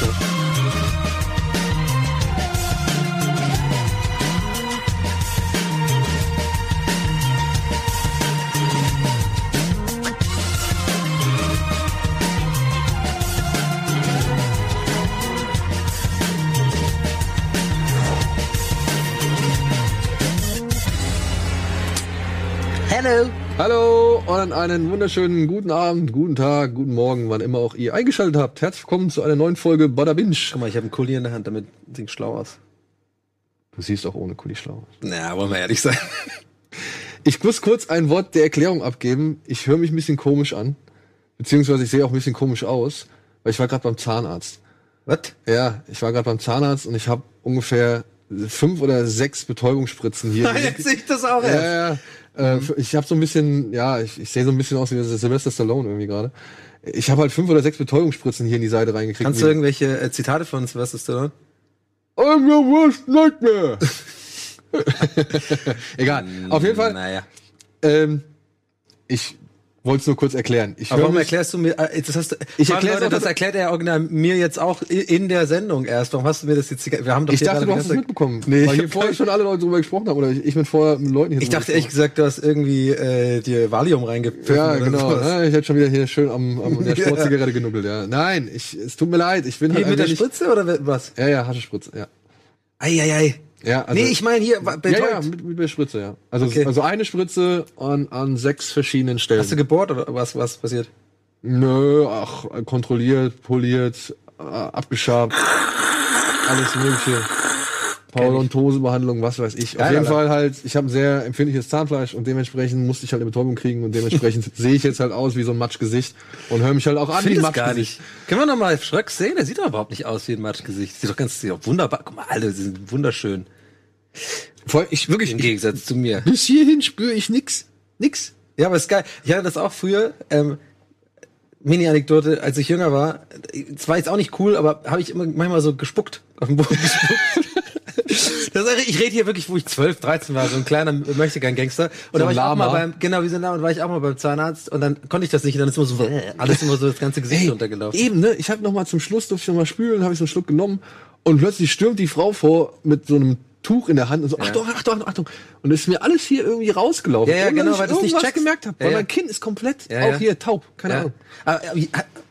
so. Hello. Und einen wunderschönen guten Abend, guten Tag, guten Morgen, wann immer auch ihr eingeschaltet habt. Herzlich willkommen zu einer neuen Folge Bada Binge. Guck mal, ich habe einen Kuli in der Hand, damit sieht schlau aus. Du siehst auch ohne Kuli schlau. aus. Na, wollen wir ehrlich sein. Ich muss kurz ein Wort der Erklärung abgeben. Ich höre mich ein bisschen komisch an, beziehungsweise ich sehe auch ein bisschen komisch aus, weil ich war gerade beim Zahnarzt. Was? Ja, ich war gerade beim Zahnarzt und ich habe ungefähr fünf oder sechs Betäubungsspritzen hier. Jetzt sehe ich das auch Ja, erst. ja. Äh, ich habe so ein bisschen, ja, ich, ich sehe so ein bisschen aus wie Sylvester Stallone irgendwie gerade. Ich habe halt fünf oder sechs Betäubungsspritzen hier in die Seite reingekriegt. Kannst du irgendwelche äh, Zitate von Sylvester Stallone? I'm your worst nightmare. Egal. Auf jeden Fall, Naja. ähm, ich wollte es nur kurz erklären. Ich Aber warum mich, erklärst du mir, äh, das hast du, Ich erklär's Leute, das erklärt er original mir jetzt auch in der Sendung erst. Warum hast du mir das jetzt, wir haben doch ich hier dachte, du hast es mitbekommen. Nee, ich weil hier hab vorher schon alle Leute drüber gesprochen haben. Oder ich, ich bin vorher mit Leuten hier Ich dachte ehrlich gesagt, du hast irgendwie äh, dir Valium reingepfiffen. Ja, genau. Ne? Ich hätte schon wieder hier schön am, am der Ja. Sportzigarette genuckelt, ja. Nein, ich, es tut mir leid. Ich bin halt mit der Spritze oder was? Ja, ja, Haschespritze, ja. Eieiei. Ja, also, nee, ich meine hier, wa- ja, ja, mit, mit der Spritze, ja. Also, Okay. also eine Spritze an, an sechs verschiedenen Stellen. Hast du gebohrt oder was, was passiert? Nö, ach, kontrolliert, poliert, äh, abgeschabt, alles mögliche. Parodontosebehandlung, was weiß ich. Auf Geil, jeden. Fall halt, ich habe ein sehr empfindliches Zahnfleisch und dementsprechend musste ich halt eine Betäubung kriegen und dementsprechend sehe ich jetzt halt aus wie so ein Matschgesicht und höre mich halt auch an wie ein Matschgesicht. nicht. Können wir noch mal Schröck sehen? Der sieht doch überhaupt nicht aus wie ein Matschgesicht. Sieht doch ganz sieht doch wunderbar. Guck mal, alle sie sind wunderschön. Voll, ich wirklich, Im ich, Gegensatz zu mir. bis hierhin spüre ich nix. Nix. Ja, aber ist geil. Ich hatte das auch früher. Ähm, Mini-Anekdote, als ich jünger war. Es war jetzt auch nicht cool, aber habe ich immer manchmal so gespuckt. Auf den Boden gespuckt. das, ich rede hier wirklich, wo ich 12, 13 war, so ein kleiner Möchtegern-Gangster. Und da war ich auch mal beim, genau, wie so ein Lama, und war ich auch mal beim Zahnarzt und dann konnte ich das nicht und dann ist immer so, alles immer so das ganze Gesicht runtergelaufen. Eben, ne? Ich habe noch mal zum Schluss, durfte ich noch mal spülen, habe ich so einen Schluck genommen und plötzlich stürmt die Frau vor mit so einem Tuch in der Hand und so, Achtung, Achtung, Achtung. Und es ist mir alles hier irgendwie rausgelaufen. Ja, ja, genau, ich weil du es nicht checkst. gemerkt habe. Ja, weil ja. mein Kinn ist komplett, Ja, auch ja. hier taub, keine Ja. Ahnung. Aber, äh,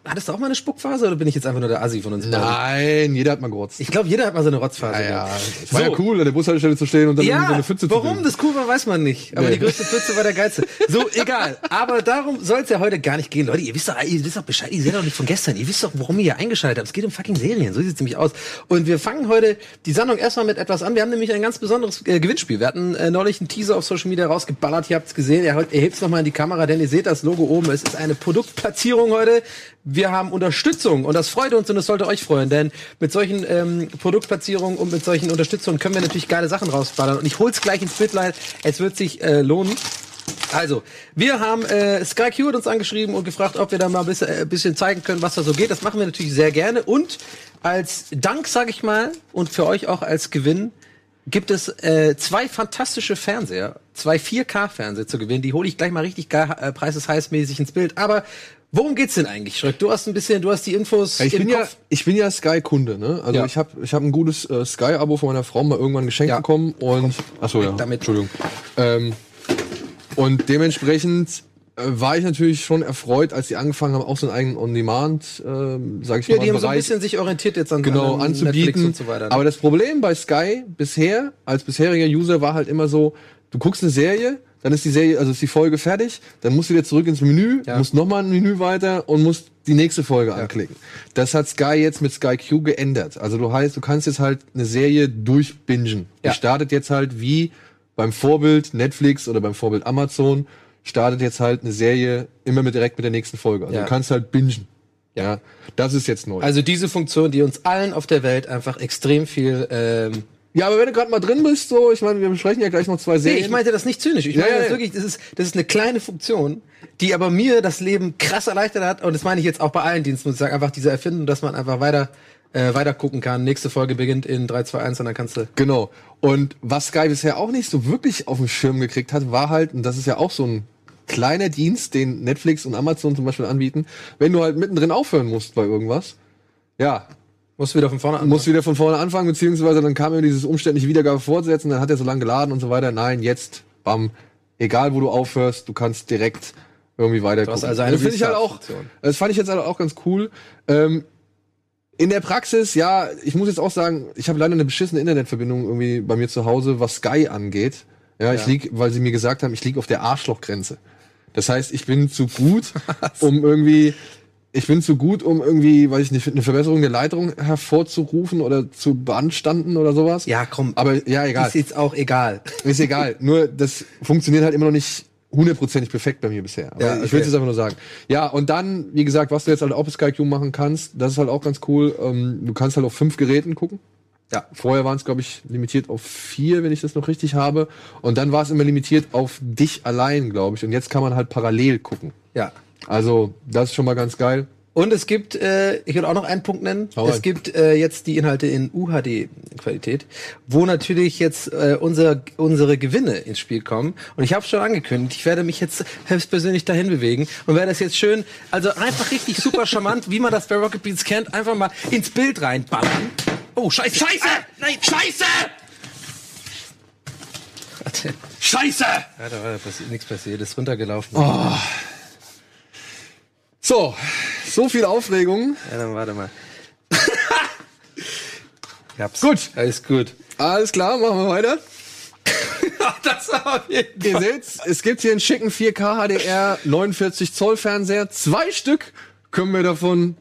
hattest du auch mal eine Spuckphase oder bin ich jetzt einfach nur der Assi von uns beiden? Nein, jeder hat mal gerotzt. Ich glaube, jeder hat mal so eine Rotzphase. Ja, ja. Es war So. ja cool, an der Bushaltestelle zu stehen und dann Ja, so eine Pfütze zu warum das cool war, weiß man nicht. Aber Nee. die größte Pfütze war der geilste. So, egal. Aber darum soll es ja heute gar nicht gehen. Leute, ihr wisst doch, ihr wisst doch Bescheid. Ihr seid doch nicht von gestern. Ihr wisst doch, warum ihr hier eingeschaltet habt. Es geht um fucking Serien. So sieht es nämlich aus. Und wir fangen heute die Sendung erstmal mit etwas an. Wir haben nämlich ein ganz besonderes äh, Gewinnspiel. Wir hatten äh, neulich einen Teaser auf Social Media rausgeballert. Ihr habt es gesehen. Ihr, ihr hebt es nochmal in die Kamera, denn ihr seht das Logo oben. Es ist eine Produktplatzierung heute. Wir haben Unterstützung und das freut uns und das sollte euch freuen, denn mit solchen ähm, Produktplatzierungen und mit solchen Unterstützungen können wir natürlich geile Sachen rausballern. Und ich hol's gleich ins Bitline. Es wird sich äh, lohnen. Also, wir haben äh, Sky Q hat uns angeschrieben und gefragt, ob wir da mal ein bisschen, äh, bisschen zeigen können, was da so geht. Das machen wir natürlich sehr gerne. Und als Dank, sage ich mal, und für euch auch als Gewinn, gibt es äh, zwei fantastische Fernseher, zwei 4K-Fernseher zu gewinnen. Die hole ich gleich mal richtig geil, äh, preisesheißmäßig ins Bild. Aber worum geht's denn eigentlich, Schröck? Du hast ein bisschen, du hast die Infos Ja, ich im bin ja, Kopf. ich bin ja Sky-Kunde, ne? Also Ja. ich habe ich hab ein gutes äh, Sky-Abo von meiner Frau mal irgendwann geschenkt Ja. bekommen und achso ja, damit. Entschuldigung. Ähm, und dementsprechend äh, war ich natürlich schon erfreut, als sie angefangen haben, auch so einen eigenen On-Demand, ähm, sag ich Ja, mal, die haben so ein Bereich bisschen sich orientiert jetzt an, genau an anzubieten. Und so weiter. ne? Aber das Problem bei Sky bisher als bisheriger User war halt immer so, du guckst eine Serie, dann ist die Serie, also ist die Folge fertig, dann musst du wieder zurück ins Menü, Ja. musst nochmal ein Menü weiter und musst die nächste Folge anklicken. Das hat Sky jetzt mit Sky Q geändert. Also du heißt, du kannst jetzt halt eine Serie durchbingen. Ja. Die startet jetzt halt wie beim Vorbild Netflix oder beim Vorbild Amazon startet jetzt halt eine Serie immer mit direkt mit der nächsten Folge. Also Ja. du kannst halt bingen. Ja, das ist jetzt neu. Also diese Funktion, die uns allen auf der Welt einfach extrem viel. Ähm, Ja, aber wenn du gerade mal drin bist, so, ich meine, wir besprechen ja gleich noch zwei nee, Serien. ich meinte das nicht zynisch. Ich meine ja, das ja. wirklich, das ist, das ist eine kleine Funktion, die aber mir das Leben krass erleichtert hat. Und das meine ich jetzt auch bei allen Diensten, muss ich sagen, einfach diese Erfindung, dass man einfach weiter, äh, weiter gucken kann. Nächste Folge beginnt in 3, 2, 1 und dann kannst du. Genau. Und was Sky bisher auch nicht so wirklich auf dem Schirm gekriegt hat, war halt, und das ist ja auch so ein kleiner Dienst, den Netflix und Amazon zum Beispiel anbieten, wenn du halt mittendrin aufhören musst bei irgendwas, ja, Musst wieder von vorne anfangen. Muss wieder von vorne anfangen, beziehungsweise dann kam mir dieses umständliche Wiedergabe fortsetzen, dann hat er so lange geladen und so weiter. Nein, jetzt, bam, egal wo du aufhörst, du kannst direkt irgendwie weiter gucken. also eine das finde ich halt auch, das fand ich jetzt halt auch ganz cool. Ähm, in der Praxis, ja, ich muss jetzt auch sagen, ich habe leider eine beschissene Internetverbindung irgendwie bei mir zu Hause, was Sky angeht. Ja, ich Ja. lieg, weil sie mir gesagt haben, ich lieg auf der Arschlochgrenze. Das heißt, ich bin zu gut, um irgendwie, ich bin zu gut, um irgendwie, weiß ich nicht, eine Verbesserung der Leitung hervorzurufen oder zu beanstanden oder sowas. Ja, komm. Aber ja, egal. Ist jetzt auch egal. Ist egal. Nur das funktioniert halt immer noch nicht hundertprozentig perfekt bei mir bisher. Aber Ja, ich okay. will es jetzt einfach nur sagen. Ja, und dann, wie gesagt, was du jetzt halt auch bei SkyQ machen kannst, das ist halt auch ganz cool. Ähm, du kannst halt auf fünf Geräten gucken. Ja. Vorher waren es, glaube ich, limitiert auf vier, wenn ich das noch richtig habe. Und dann war es immer limitiert auf dich allein, glaube ich. Und jetzt kann man halt parallel gucken. Ja. Also, das ist schon mal ganz geil. Und es gibt, äh, ich würde auch noch einen Punkt nennen, Hau es rein. gibt äh, jetzt die Inhalte in UHD-Qualität, wo natürlich jetzt äh, unser, unsere Gewinne ins Spiel kommen. Und ich habe schon angekündigt, ich werde mich jetzt höchstpersönlich dahin bewegen und werde das jetzt schön, also einfach richtig super charmant, wie man das bei Rocket Beans kennt, einfach mal ins Bild reinballern. Oh, scheiße. Scheiße! nein, scheiße! Warte, Scheiße! warte, warte, nichts passiert, ist runtergelaufen. So, so viel Aufregung. Ja, dann warte mal. ich hab's. Gut. Alles gut. Alles klar, machen wir weiter. das war auf jeden Ihr seht's, es gibt hier einen schicken 4K HDR 49 Zoll Fernseher. Zwei Stück können wir davon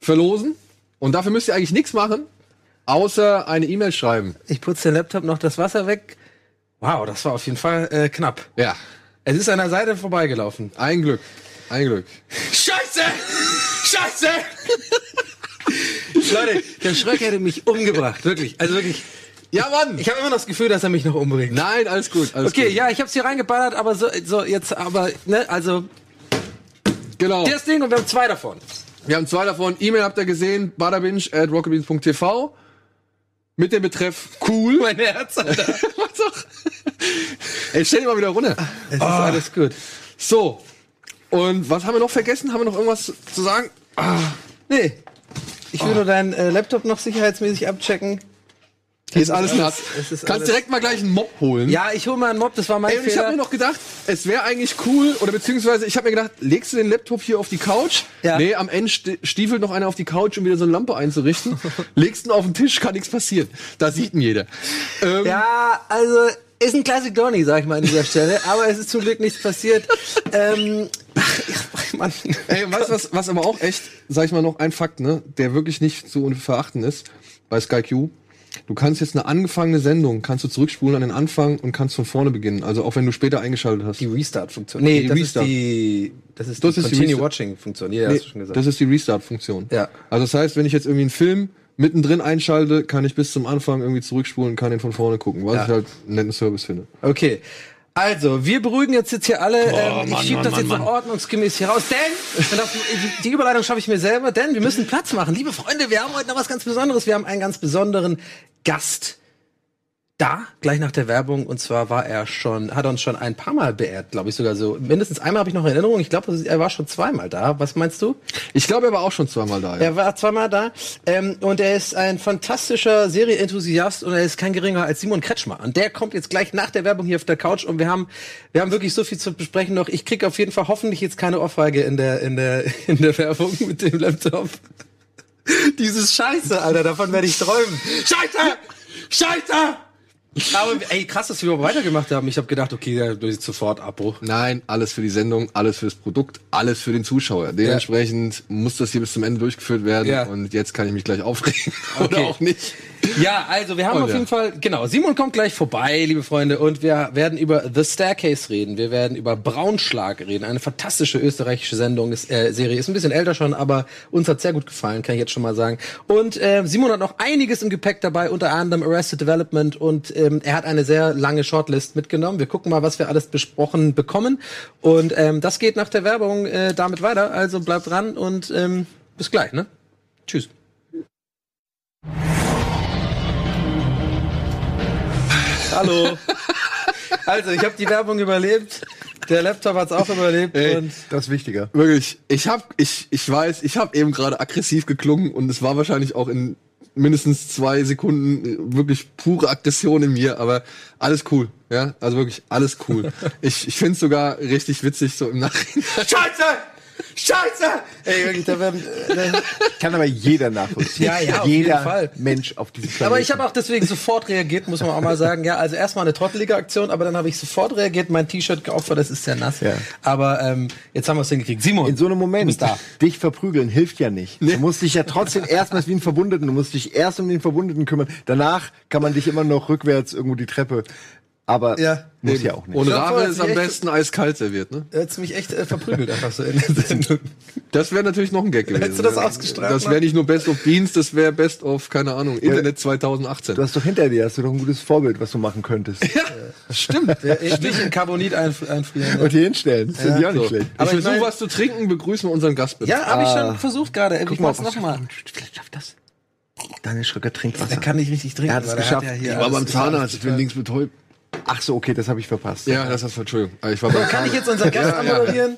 verlosen. Und dafür müsst ihr eigentlich nichts machen, außer eine E-Mail schreiben. Ich putze den Laptop noch das Wasser weg. Wow, das war auf jeden Fall äh, knapp. Ja, Es ist an der Seite vorbeigelaufen. ein Glück. Ein Glück. Scheiße! Scheiße! Leute, der Schröck hätte mich umgebracht, wirklich. Also wirklich. Ja, Mann! Ich habe immer noch das Gefühl, dass er mich noch umbringt. Nein, alles gut. Alles Okay, gut. ja, ich hab's hier reingeballert, aber so, so jetzt, aber, ne, also, Genau. das Ding und wir haben zwei davon. Wir haben zwei davon. E-Mail habt ihr gesehen, badabinch at rocketbeans.tv. Mit dem Betreff cool. Mein Herz, Alter. Was doch? Ey, stell dir mal wieder runter. Es ist alles gut. So. Und was haben wir noch vergessen? Haben wir noch irgendwas zu sagen? Nee. Ich will nur deinen äh, Laptop noch sicherheitsmäßig abchecken. Hier ist alles nass. Kannst alles- direkt mal gleich einen Mob holen. Ja, ich hole mal einen Mob, das war mein Ey, und ich habe Fehler. mir noch gedacht, es wäre eigentlich cool, oder beziehungsweise ich habe mir gedacht, legst du den Laptop hier auf die Couch? Ja. Nee, am Ende sti- stiefelt noch einer auf die Couch, um wieder so eine Lampe einzurichten. legst ihn auf den Tisch, kann nichts passieren. Da sieht ihn jeder. Ähm, Ja, also ist ein Classic Donny, sag ich mal an dieser Stelle, aber es ist zum Glück nichts passiert. ähm, ach, Mann. Ey, weißt du, was, was aber auch echt, sag ich mal noch, ein Fakt, ne, der wirklich nicht zu verachten ist bei SkyQ. Du kannst jetzt eine angefangene Sendung, kannst du zurückspulen an den Anfang und kannst von vorne beginnen. Also auch wenn du später eingeschaltet hast. Die Restart-Funktion. Nee, Die das Restart. ist die, das ist Das die ist die Continue Restart. Watching-Funktion. Ja, Nee, hast du schon gesagt. das ist die Restart-Funktion. Ja. Also das heißt, wenn ich jetzt irgendwie einen Film mittendrin einschalte, kann ich bis zum Anfang irgendwie zurückspulen und kann den von vorne gucken, was Ja. ich halt einen netten Service finde. Okay. Also, wir beruhigen jetzt, jetzt hier alle. ähm, ich Mann, schieb Mann, das Mann, jetzt noch ordnungsgemäß hier raus. Denn, das, die- die Überleitung schaffe ich mir selber, denn wir müssen Platz machen. Liebe Freunde, wir haben heute noch was ganz Besonderes. Wir haben einen ganz besonderen Gast da, gleich nach der Werbung. Und zwar war er schon, hat uns schon ein paar Mal beehrt, glaube ich sogar so. Mindestens einmal habe ich noch in Erinnerung. Ich glaube, er war schon zweimal da. Was meinst du? Ich glaube, er war auch schon zweimal da. Ja. Er war zweimal da ähm, und er ist ein fantastischer Serienenthusiast und er ist kein geringer als Simon Kretschmer. Und der kommt jetzt gleich nach der Werbung hier auf der Couch und wir haben wir haben wirklich so viel zu besprechen noch. Ich krieg auf jeden Fall hoffentlich jetzt keine Ohrfeige in der in der in der Werbung mit dem Laptop. Dieses Scheiße, Alter, davon werde ich träumen. Scheiße! Scheiße! Aber ey, krass, dass wir überhaupt weitergemacht haben. Ich habe gedacht, okay, da jetzt sofort Abbruch. Nein, alles für die Sendung, alles fürs Produkt, alles für den Zuschauer. Dementsprechend muss das hier bis zum Ende durchgeführt werden Ja. und jetzt kann ich mich gleich aufregen Okay. oder auch nicht. Ja, also wir haben Und auf ja. jeden Fall, genau, Simon kommt gleich vorbei, liebe Freunde, und wir werden über The Staircase reden. Wir werden über Braunschlag reden. Eine fantastische österreichische Sendung, ist, äh, Serie. Ist ein bisschen älter schon, aber uns hat sehr gut gefallen, kann ich jetzt schon mal sagen. Und äh, Simon hat noch einiges im Gepäck dabei, unter anderem Arrested Development und ähm, er hat eine sehr lange Shortlist mitgenommen. Wir gucken mal, was wir alles besprochen bekommen. Und ähm, das geht nach der Werbung äh, damit weiter. Also bleibt dran und ähm, bis gleich, ne? Tschüss. Hallo. Also, ich habe die Werbung überlebt. Der Laptop hat's auch überlebt Ey. und Das ist wichtiger. Wirklich, ich hab, ich, ich weiß, ich habe eben gerade aggressiv geklungen und es war wahrscheinlich auch in mindestens zwei Sekunden äh, wirklich pure Aggression in mir, aber alles cool, ja, also wirklich alles cool. ich ich finde es sogar richtig witzig so im Nachhinein. Scheiße! Scheiße! ey, wirklich, da werden, äh, Kann aber jeder nachvollziehen. Ja, ja, auf jeder jeden Fall. Mensch auf diesem Planeten. Aber ich habe auch deswegen sofort reagiert, muss man auch mal sagen. Ja, also erstmal eine trottelige Aktion, aber dann habe ich sofort reagiert, mein T-Shirt geopfert, das ist sehr nass. Ja. Aber ähm, jetzt haben wir es hingekriegt. Simon, in so einem Moment, da. dich verprügeln hilft ja nicht. Du musst dich ja trotzdem erstmal wie ein Verbundeten, du musst dich erst um den Verbundeten kümmern. Danach kann man dich immer noch rückwärts irgendwo die Treppe. Aber Ja. muss ja auch nicht. Und Rabe ist ist am besten eiskalt serviert, ne? Er hat mich echt äh, verprügelt einfach so in der Sendung. Das wäre natürlich noch ein Gag gewesen. Hättest du das ja. ausgestrahlt, Das wäre nicht nur Best of Beans, das wäre Best of, keine Ahnung, Internet 2018. Du hast doch hinter dir, hast du doch ein gutes Vorbild, was du machen könntest. Stimmt. Ich mich in Carbonit einf einfrieren. Und hier hinstellen. Das finde ich auch nicht So. schlecht. Aber ich ich versuche mein- was zu trinken, begrüßen wir unseren Gast bitte. Ja, habe ich schon versucht gerade. Ich Guck mal, mach's nochmal. Vielleicht schafft das. Daniel Schröcker trinkt Wasser. Der kann nicht richtig trinken. Er hat es geschafft. ja Ich hier Ich war beim Zahnarzt, ich bin links betäubt. Ach so, okay, das habe ich verpasst. Ja, das hast du, Entschuldigung. Ich war beim Kann ich jetzt unseren Gast anmoderieren?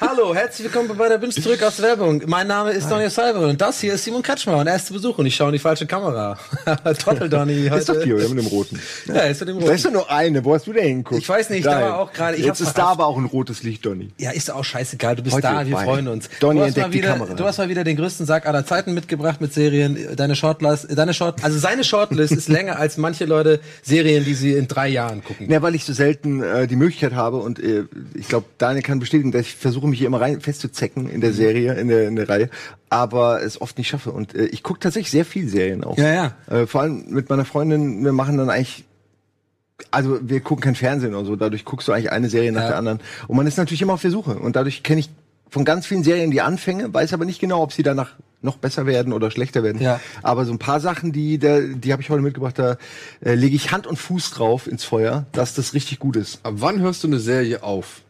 Hallo, herzlich willkommen bei der Binge zurück aus der Werbung. Mein Name ist Donny Salvo und das hier ist Simon Kretschmer und er ist zu Besuch und ich schaue in die falsche Kamera. Trottel Donny Das ist doch die, heute. oder? Mit dem Roten. Ja, ist mit dem Da Roten. ist doch nur eine. Wo hast du denn hingeguckt? Ich weiß nicht, da Nein. war auch gerade- ich Jetzt ist da aber auch ein rotes Licht, Donny. Ja, ist auch scheißegal. Du bist Heute da, wir bei freuen uns. Donny du, hast mal entdeckt die wieder, Kamera. du hast mal wieder den größten Sack aller Zeiten mitgebracht mit Serien. Deine Shortlist, deine Short, also seine Shortlist ist länger als manche Leute Serien, die sie in drei Jahren gucken. Ja, weil ich so selten äh, die Möglichkeit habe und äh, ich glaube, Daniel kann bestätigen, dass ich versuche mich hier immer rein festzuzecken in der Serie, in der, in der Reihe, aber es oft nicht schaffe. Und äh, ich gucke tatsächlich sehr viel Serien auch. Ja, ja. Äh, vor allem mit meiner Freundin, wir machen dann eigentlich also wir gucken kein Fernsehen oder so, dadurch guckst du eigentlich eine Serie nach Ja. der anderen. Und man ist natürlich immer auf der Suche. Und dadurch kenne ich von ganz vielen Serien die Anfänge, weiß aber nicht genau, ob sie danach noch besser werden oder schlechter werden. Ja. Aber so ein paar Sachen, die, da, die habe ich heute mitgebracht, da äh, lege ich Hand und Fuß drauf ins Feuer, dass das richtig gut ist. Ab wann hörst du eine Serie auf?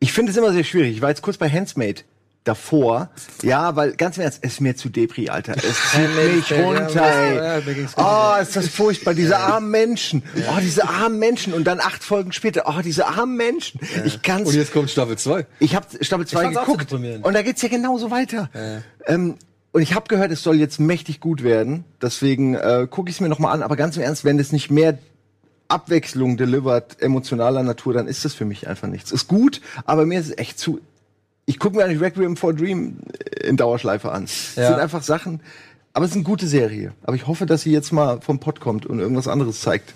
Ich finde es immer sehr schwierig. Ich war jetzt kurz bei Handsmaid davor. Ja, weil ganz im Ernst, es ist mir zu Depri, Alter. Es zieht mich runter, Oh, ist das furchtbar. Diese armen Menschen. Oh, diese armen Menschen. Und dann acht Folgen später, oh, diese armen Menschen. Ich kann's. Und jetzt kommt Staffel 2. Ich habe Staffel 2 fand's auch geguckt. Und da geht's ja genauso weiter. Ähm, und ich habe gehört, es soll jetzt mächtig gut werden. Deswegen äh, gucke ich es mir noch mal an. Aber ganz im Ernst, wenn es nicht mehr Abwechslung delivert, emotionaler Natur, dann ist das für mich einfach nichts. Ist gut, aber mir ist es echt zu. Ich gucke mir eigentlich Requiem for Dream in Dauerschleife an. Ja. sind einfach Sachen. Aber es ist eine gute Serie. Aber ich hoffe, dass sie jetzt mal vom Pott kommt und irgendwas anderes zeigt.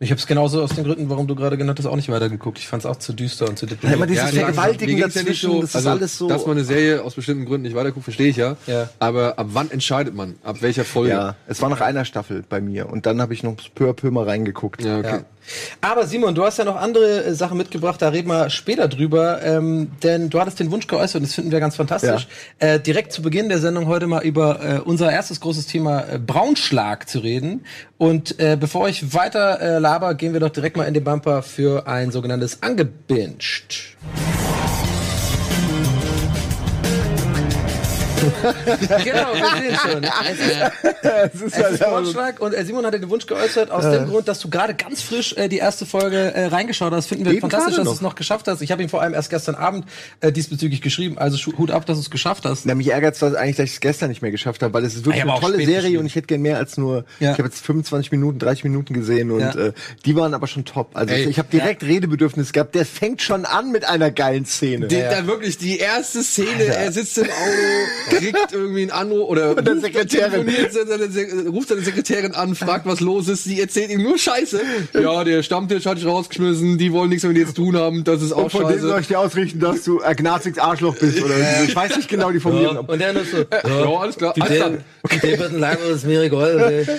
Ich habe es genauso aus den Gründen, warum du gerade genannt hast, auch nicht weitergeguckt. Ich fand es auch zu düster und zu Ja, immer deprimierend. dieses nee, Vergewaltigen ja dazwischen, das ist also, alles so- Dass man eine Serie aus bestimmten Gründen nicht weiterguckt, verstehe ich ja. Ja. Aber ab wann entscheidet man? Ab welcher Folge? Ja, es war nach einer Staffel bei mir. Und dann habe ich noch peu à peu mal reingeguckt. Ja, okay. Ja. Aber Simon, du hast ja noch andere äh, Sachen mitgebracht, da reden wir später drüber, ähm, denn du hattest den Wunsch geäußert und das finden wir ganz fantastisch, äh, direkt zu Beginn der Sendung heute mal über äh, unser erstes großes Thema äh, Braunschlag zu reden. Und äh, bevor ich weiter äh, laber, gehen wir doch direkt mal in den Bumper für ein sogenanntes Angebinged. genau, wir sehen schon. Es ist, ist es ist Braunschlag und äh, Simon hatte den Wunsch geäußert, aus dem Grund, dass du gerade ganz frisch äh, die erste Folge äh, reingeschaut hast. Finden wir Eben fantastisch, dass du es noch geschafft hast. Ich habe ihm vor allem erst gestern Abend äh, diesbezüglich geschrieben. Also Hut ab, dass du es geschafft hast. Na, mich ärgert zwar eigentlich, dass ich es gestern nicht mehr geschafft habe, weil es ist wirklich ja, eine tolle Serie geschrieben. und ich hätte gern mehr als nur, Ja. ich habe jetzt 25 Minuten, 30 Minuten gesehen und Ja. äh, die waren aber schon top. Also Ey, ich habe direkt Redebedürfnis gehabt. Der fängt schon an mit einer geilen Szene. Den, Dann wirklich die erste Szene, er sitzt im Auto, kriegt irgendwie einen Anruf oder der ruft, Sekretärin. seine, Se- ruft seine Sekretärin an, fragt, was los ist. Sie erzählt ihm nur Scheiße. Ja, der Stammtisch hat dich rausgeschmissen, die wollen nichts mehr mit dir zu tun haben, das ist auch und von denen soll scheiße. ich dir ausrichten, dass du Agnatics Arschloch bist oder ich weiß nicht genau die Formulierung. Und der nur so, Ja, alles klar. Alles klar. Die debatten lang ist mir egal.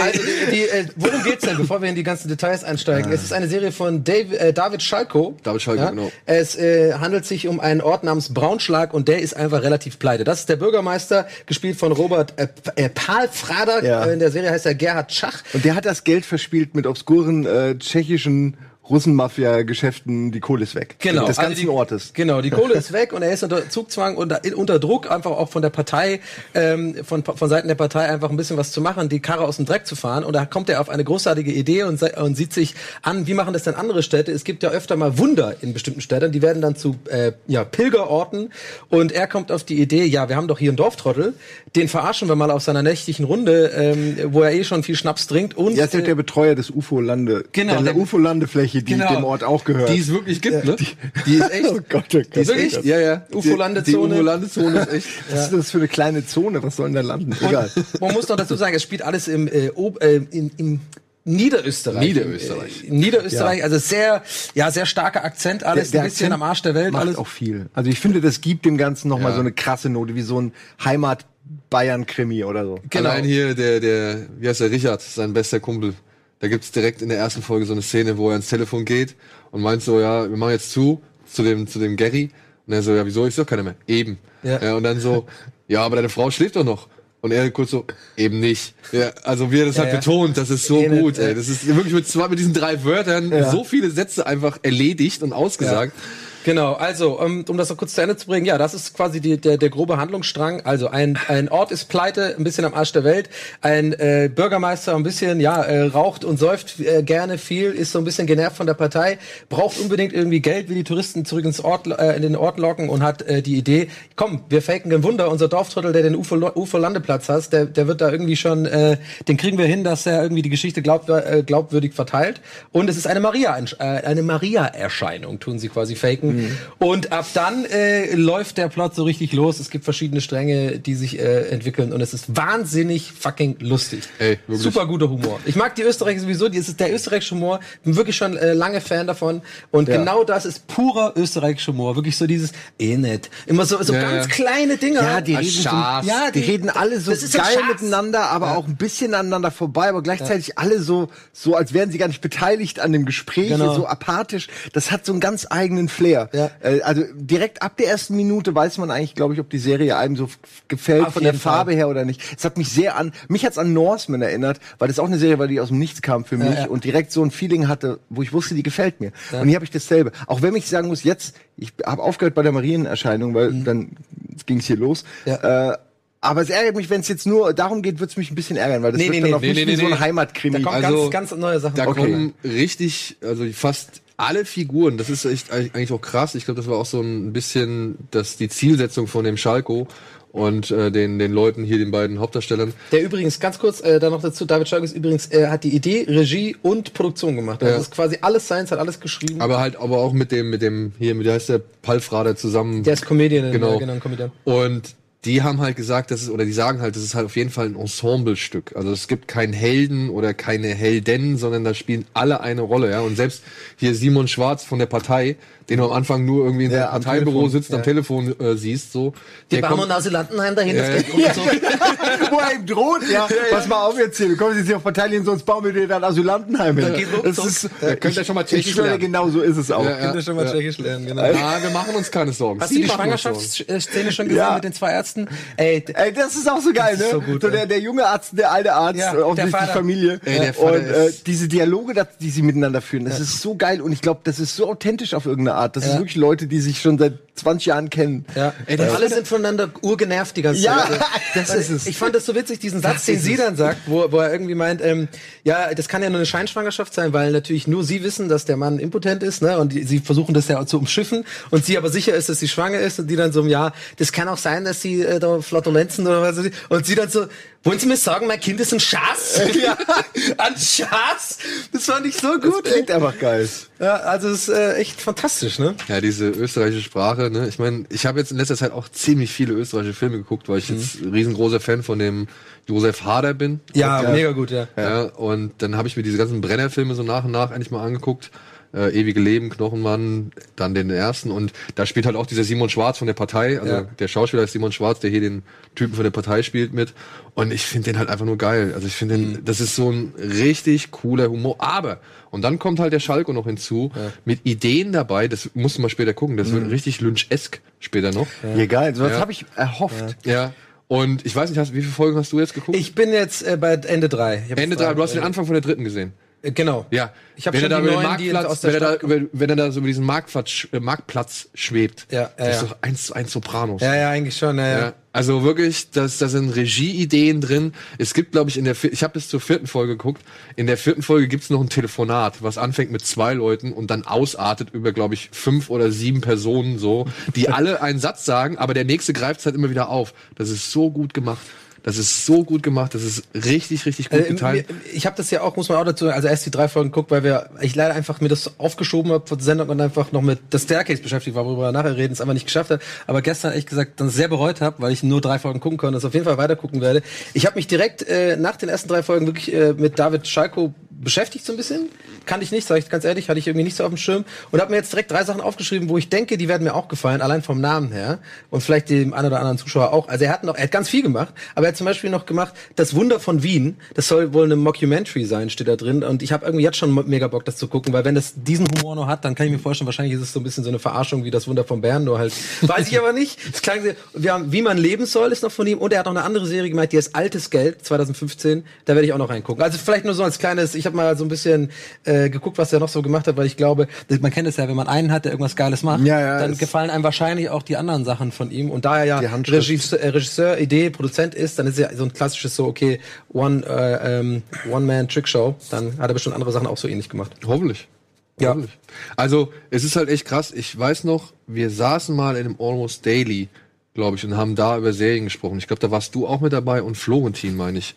Also, die, äh, worum geht's denn, bevor wir in die ganzen Details einsteigen? Es ist eine Serie von Dave, äh, David Schalko. David Schalko, genau. Es äh, handelt sich um einen Ort namens Braunschlag und der ist einfach relativ pleite. Das ist der Bürgermeister, gespielt von Robert äh, äh, Palfrader. Ja. Äh, In der Serie heißt er Gerhard Schach. Und der hat das Geld verspielt mit obskuren äh, tschechischen Russenmafia-Geschäften, die Kohle ist weg. Genau. Des Also ganzen die, Ortes. Genau, die Kohle ist weg und er ist unter Zugzwang und unter Druck, einfach auch von der Partei, ähm, von, von Seiten der Partei einfach ein bisschen was zu machen, die Karre aus dem Dreck zu fahren. Und da kommt er auf eine großartige Idee und, und sieht sich an, wie machen das denn andere Städte? Es gibt ja öfter mal Wunder in bestimmten Städten, die werden dann zu äh, ja, Pilgerorten. Und er kommt auf die Idee, ja, wir haben doch hier einen Dorftrottel, den verarschen wir mal auf seiner nächtlichen Runde, ähm, wo er eh schon viel Schnaps trinkt. Und Ja, ist ja äh, der Betreuer des UFO-Lande, Genau, der der- UFO-Landefläche, die Genau. dem Ort auch gehört. Die es wirklich gibt, ne? Die ist echt. oh Gott, oh Gott. Die ist Wirklich? echt. Ja, ja. UFO-Landezone. Die UFO-Landezone ist echt. Was ist das für eine kleine Zone? Was soll denn da landen? Egal. Man muss noch dazu sagen, es spielt alles im, äh, Ob, äh, in, im Niederösterreich. Niederösterreich. Äh, Niederösterreich, also sehr, ja, sehr starker Akzent, alles Der- der ein bisschen Akzent am Arsch der Welt, Macht alles. auch viel. Also ich finde, das gibt dem Ganzen nochmal Ja. so eine krasse Note, wie so ein Heimat-Bayern-Krimi oder so. Genau. Allein hier der, der, wie heißt der, Richard, sein bester Kumpel. Da gibt's direkt in der ersten Folge so eine Szene, wo er ans Telefon geht und meint so, ja, wir machen jetzt zu, zu dem, zu dem Gary. Und er so, ja, wieso, ich doch keiner mehr. Eben. Ja. und dann so, ja, aber deine Frau schläft doch noch. Und er kurz so, eben nicht. Ja, also wie er das Ja, halt ja. betont, das ist so nicht, gut, ja. ey. Das ist wirklich mit zwei, mit diesen drei Wörtern so viele Sätze einfach erledigt und ausgesagt. Genau, also um, um das noch kurz zu Ende zu bringen, ja, das ist quasi die, der, der grobe Handlungsstrang. Also ein, ein Ort ist pleite, ein bisschen am Arsch der Welt. Ein äh, Bürgermeister ein bisschen, ja, äh, raucht und säuft äh, gerne viel, ist so ein bisschen genervt von der Partei, braucht unbedingt irgendwie Geld, will die Touristen zurück ins Ort, äh, in den Ort locken und hat äh, die Idee, komm, wir faken ein Wunder, unser Dorftrottel, der den UFO, UFO-Landeplatz hat, der, der wird da irgendwie schon, äh, den kriegen wir hin, dass er irgendwie die Geschichte glaubt, äh, glaubwürdig verteilt. Und es ist eine Maria, äh, eine Maria-Erscheinung, tun sie quasi faken. Und ab dann äh, läuft der Plot so richtig los. Es gibt verschiedene Stränge, die sich äh, entwickeln und es ist wahnsinnig fucking lustig. Ey, wirklich. Super guter Humor. Ich mag die Österreicher sowieso, die ist der österreichische Humor. Bin wirklich schon äh, lange Fan davon. Und Ja. genau das ist purer österreichischer Humor. Wirklich so dieses eh nicht. Immer so, so Ja, ganz ja. kleine Dinger. Ja, die reden, so, ja, die, reden alle so geil miteinander, aber auch ein bisschen aneinander vorbei, aber gleichzeitig alle so, so, als wären sie gar nicht beteiligt an dem Gespräch, Genau. so apathisch. Das hat so einen ganz eigenen Flair. Ja. Äh, also direkt ab der ersten Minute weiß man eigentlich, glaube ich, ob die Serie einem so gefällt Auf von der jeden Fall. Farbe her oder nicht. Es hat mich sehr an, mich hat's an Norseman erinnert, weil das auch eine Serie war, die aus dem Nichts kam für mich ja. und direkt so ein Feeling hatte, wo ich wusste, die gefällt mir. Und hier habe ich dasselbe. Auch wenn ich sagen muss, jetzt, ich habe aufgehört bei der Marienerscheinung, weil dann ging's hier los. Mhm. Ja. Äh, aber es ärgert mich, wenn es jetzt nur darum geht, wird's mich ein bisschen ärgern, weil das Nee, wird nee, dann nee, auch nee, nicht nee, wie so ein Heimatkrimi. Da kommen Also, ganz, ganz neue Sachen. Da Okay. kommen richtig, also fast alle Figuren, das ist echt eigentlich auch krass. Ich glaube, das war auch so ein bisschen das, die Zielsetzung von dem Schalko und äh, den, den Leuten hier, den beiden Hauptdarstellern. Der übrigens, ganz kurz äh, da noch dazu, David Schalk ist übrigens, äh, hat die Idee, Regie und Produktion gemacht. Also Ja. das ist quasi alles Science, hat alles geschrieben. Aber halt, aber auch mit dem, mit dem, hier, mit der heißt der Palfrader zusammen. der ist Comedian, Genau. Ja, genau ein Comedian. Und die haben halt gesagt, dass es, oder die sagen halt, das ist halt auf jeden Fall ein Ensemblestück. Also es gibt keinen Helden oder keine Helden, sondern da spielen alle eine Rolle, ja. Und selbst hier Simon Schwarz von der Partei, den du am Anfang nur irgendwie in Ja, seinem Parteibüro Telefon, sitzt, am Telefon äh, siehst, so. Die kommt, aus Landenheim dahin, das Ja, geht und so. Wo er ihm droht, ja. Pass mal auf jetzt hier, kommst jetzt hier auf Verteidigung, sonst bauen wir dir dann Asylantenheim hin. Das ist, Da könnt ihr schon mal ich Tschechisch lernen. genau so ist es auch. Ja, ja. Könnt ihr schon mal Tschechisch lernen, genau. ja, wir machen uns keine Sorgen. Hast Sie du die. Schwangerschaftsszene schon gesehen Ja. mit den zwei Ärzten? Ey, Ey, das ist auch so geil, ne? so gut, der, junge Arzt, der alte Arzt, Ja, äh, offensichtlich Vater. Familie. Ey, der Vater und äh, diese Dialoge, die sie miteinander führen, das ist so geil und ich glaube, das ist so authentisch auf irgendeine Art. Das Ja. sind wirklich Leute, die sich schon seit 20 Jahren kennen. Ja, Ey, der alle Vater- sind voneinander urgenervt die ganze Ja, Zeit. das ist es. Ich fand das so witzig, diesen Satz, den sie dann sagt, wo, wo er irgendwie meint, ähm, ja, das kann ja nur eine Scheinschwangerschaft sein, weil natürlich nur sie wissen, dass der Mann impotent ist, ne? Und die, sie versuchen das ja auch zu umschiffen und sie aber sicher ist, dass sie schwanger ist und die dann so, ja, das kann auch sein, dass sie äh, da Flatulenzen oder was weiß ich. Und sie dann so, wollen Sie mir sagen, mein Kind ist ein Schatz? Ja, ein Schatz? Das fand ich so Das gut. ey. klingt einfach geil. Ja, also es ist äh, echt fantastisch, ne? Ja, diese österreichische Sprache, ne? Ich meine, ich habe jetzt in letzter Zeit auch ziemlich viele österreichische Filme geguckt, weil ich jetzt ein riesengroßer Fan von dem Josef Hader bin. Ja, mega gut, ja. Ja, und dann habe ich mir diese ganzen Brennerfilme so nach und nach endlich mal angeguckt. Äh, Ewige Leben, Knochenmann, dann den ersten. Und da spielt halt auch dieser Simon Schwarz von der Partei. Also Ja. der Schauspieler ist Simon Schwarz, der hier den Typen von der Partei spielt mit. Und ich finde den halt einfach nur geil. Also ich finde Mhm. den, das ist so ein richtig cooler Humor. Aber, und dann kommt halt der Schalko noch hinzu, mit Ideen dabei, das musst du mal später gucken, das Mhm. wird richtig Lynch-esk später noch. Ja, geil. So was Ja. habe ich erhofft. Ja. Und ich weiß nicht, hast, wie viele Folgen hast du jetzt geguckt? Ich bin jetzt äh, bei Ende drei. Ende drei, du hast den Anfang von der dritten gesehen. Äh, Genau. Ja. Ich hab wenn schon er da die über neuen, die aus der wenn er, da, Stadt kommen. über, wenn er da so über diesen Marktplatz, äh, Marktplatz schwebt. Ja, ja, das ist ja. doch eins zu eins Sopranos. Ja, ja, eigentlich schon. Ja, ja. Ja, also wirklich, das, da sind Regieideen drin. Es gibt, glaube ich, in der, ich habe bis zur vierten Folge geguckt. In der vierten Folge gibt's noch ein Telefonat, was anfängt mit zwei Leuten und dann ausartet über, glaube ich, fünf oder sieben Personen so, die alle einen Satz sagen, aber der nächste greift's halt immer wieder auf. Das ist so gut gemacht. Das ist so gut gemacht. Das ist richtig, richtig gut Äh, geteilt. ich habe das ja auch, muss man auch dazu sagen, also erst die drei Folgen geguckt, weil wir, ich leider einfach mir das aufgeschoben habe vor der Sendung und einfach noch mit der Staircase beschäftigt war, worüber wir nachher reden, es aber nicht geschafft hat. Aber gestern ehrlich gesagt dann sehr bereut habe, weil ich nur drei Folgen gucken konnte, das auf jeden Fall weiter gucken werde. Ich habe mich direkt äh, nach den ersten drei Folgen wirklich äh, mit David Schalko beschäftigt so ein bisschen. Kannte ich nicht, sage ich ganz ehrlich, hatte ich irgendwie nicht so auf dem Schirm und habe mir jetzt direkt drei Sachen aufgeschrieben, wo ich denke, die werden mir auch gefallen, allein vom Namen her und vielleicht dem einen oder anderen Zuschauer auch. Also er hat noch, er hat ganz viel gemacht, aber er hat zum Beispiel noch gemacht das Wunder von Wien. Das soll wohl eine Mockumentary sein, steht da drin und ich habe irgendwie jetzt schon mega Bock, das zu gucken, weil wenn das diesen Humor noch hat, dann kann ich mir vorstellen, wahrscheinlich ist es so ein bisschen so eine Verarschung wie das Wunder von Bern, nur halt, weiß ich aber nicht. Es klang wir haben, wie man leben soll, ist noch von ihm und er hat noch eine andere Serie gemacht, die ist Altes Geld 2015. Da werde ich auch noch reingucken. Also vielleicht nur so als kleines, ich habe mal so ein bisschen äh, geguckt, was er noch so gemacht hat, weil ich glaube, man kennt es ja, wenn man einen hat, der irgendwas Geiles macht, Ja, ja, dann gefallen einem wahrscheinlich auch die anderen Sachen von ihm. Und da er ja. Regisseur, äh, Regisseur, Idee, Produzent ist, dann ist er so ein klassisches so, okay, One, äh, ähm, One-Man-Trick-Show. Dann hat er bestimmt andere Sachen auch so ähnlich gemacht. Hoffentlich. Ja. Hoffentlich. Also, es ist halt echt krass. Ich weiß noch, wir saßen mal in einem Almost Daily, glaube ich, und haben da über Serien gesprochen. Ich glaube, da warst du auch mit dabei und Florentin, meine ich.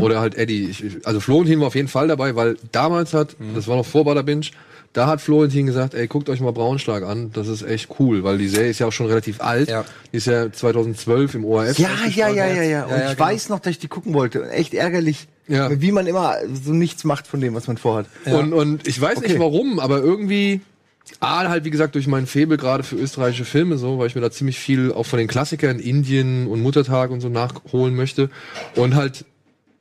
Oder halt Eddie. Ich, also Florentin war auf jeden Fall dabei, weil damals hat, das war noch vor Bader Binge, da hat Florentin gesagt, ey, guckt euch mal Braunschlag an, das ist echt cool, weil die Serie ist ja auch schon relativ alt. Ja. Die ist ja 2012 im ORF. Ja, ja, ja, ja, ja. Und Ja, ja, ich genau. weiß noch, dass ich die gucken wollte. Echt ärgerlich, Ja. wie man immer so nichts macht von dem, was man vorhat. Und, und ich weiß nicht Okay. warum, aber irgendwie, A, halt wie gesagt durch meinen Febel gerade für österreichische Filme so, weil ich mir da ziemlich viel auch von den Klassikern Indien und Muttertag und so nachholen möchte. Und halt,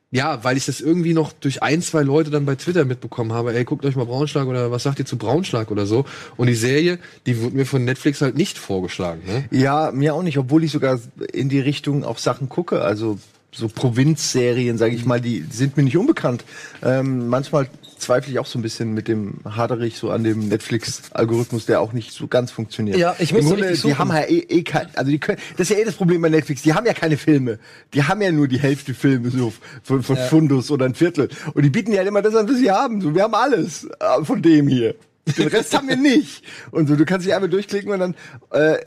ja, weil ich das irgendwie noch durch ein, zwei Leute dann bei Twitter mitbekommen habe, ey, guckt euch mal Braunschlag oder was sagt ihr zu Braunschlag oder so. Und die Serie, die wurde mir von Netflix halt nicht vorgeschlagen. Ne? Ja, mir auch nicht, obwohl ich sogar in die Richtung auch Sachen gucke. Also so Provinzserien, sage ich mal, die sind mir nicht unbekannt. Ähm, manchmal zweifle ich auch so ein bisschen mit dem Haderich so an dem Netflix-Algorithmus, der auch nicht so ganz funktioniert. Ja, ich muss Im so Grunde, die haben ja eh, eh kein, also die können, das ist ja eh das Problem bei Netflix, die haben ja keine Filme. Die haben ja nur die Hälfte Filme so von, von Fundus oder ein Viertel. Und die bieten ja immer das an, was sie haben. So, wir haben alles äh, von dem hier. Den Rest haben wir nicht. Und so, du kannst dich einmal durchklicken und dann, äh,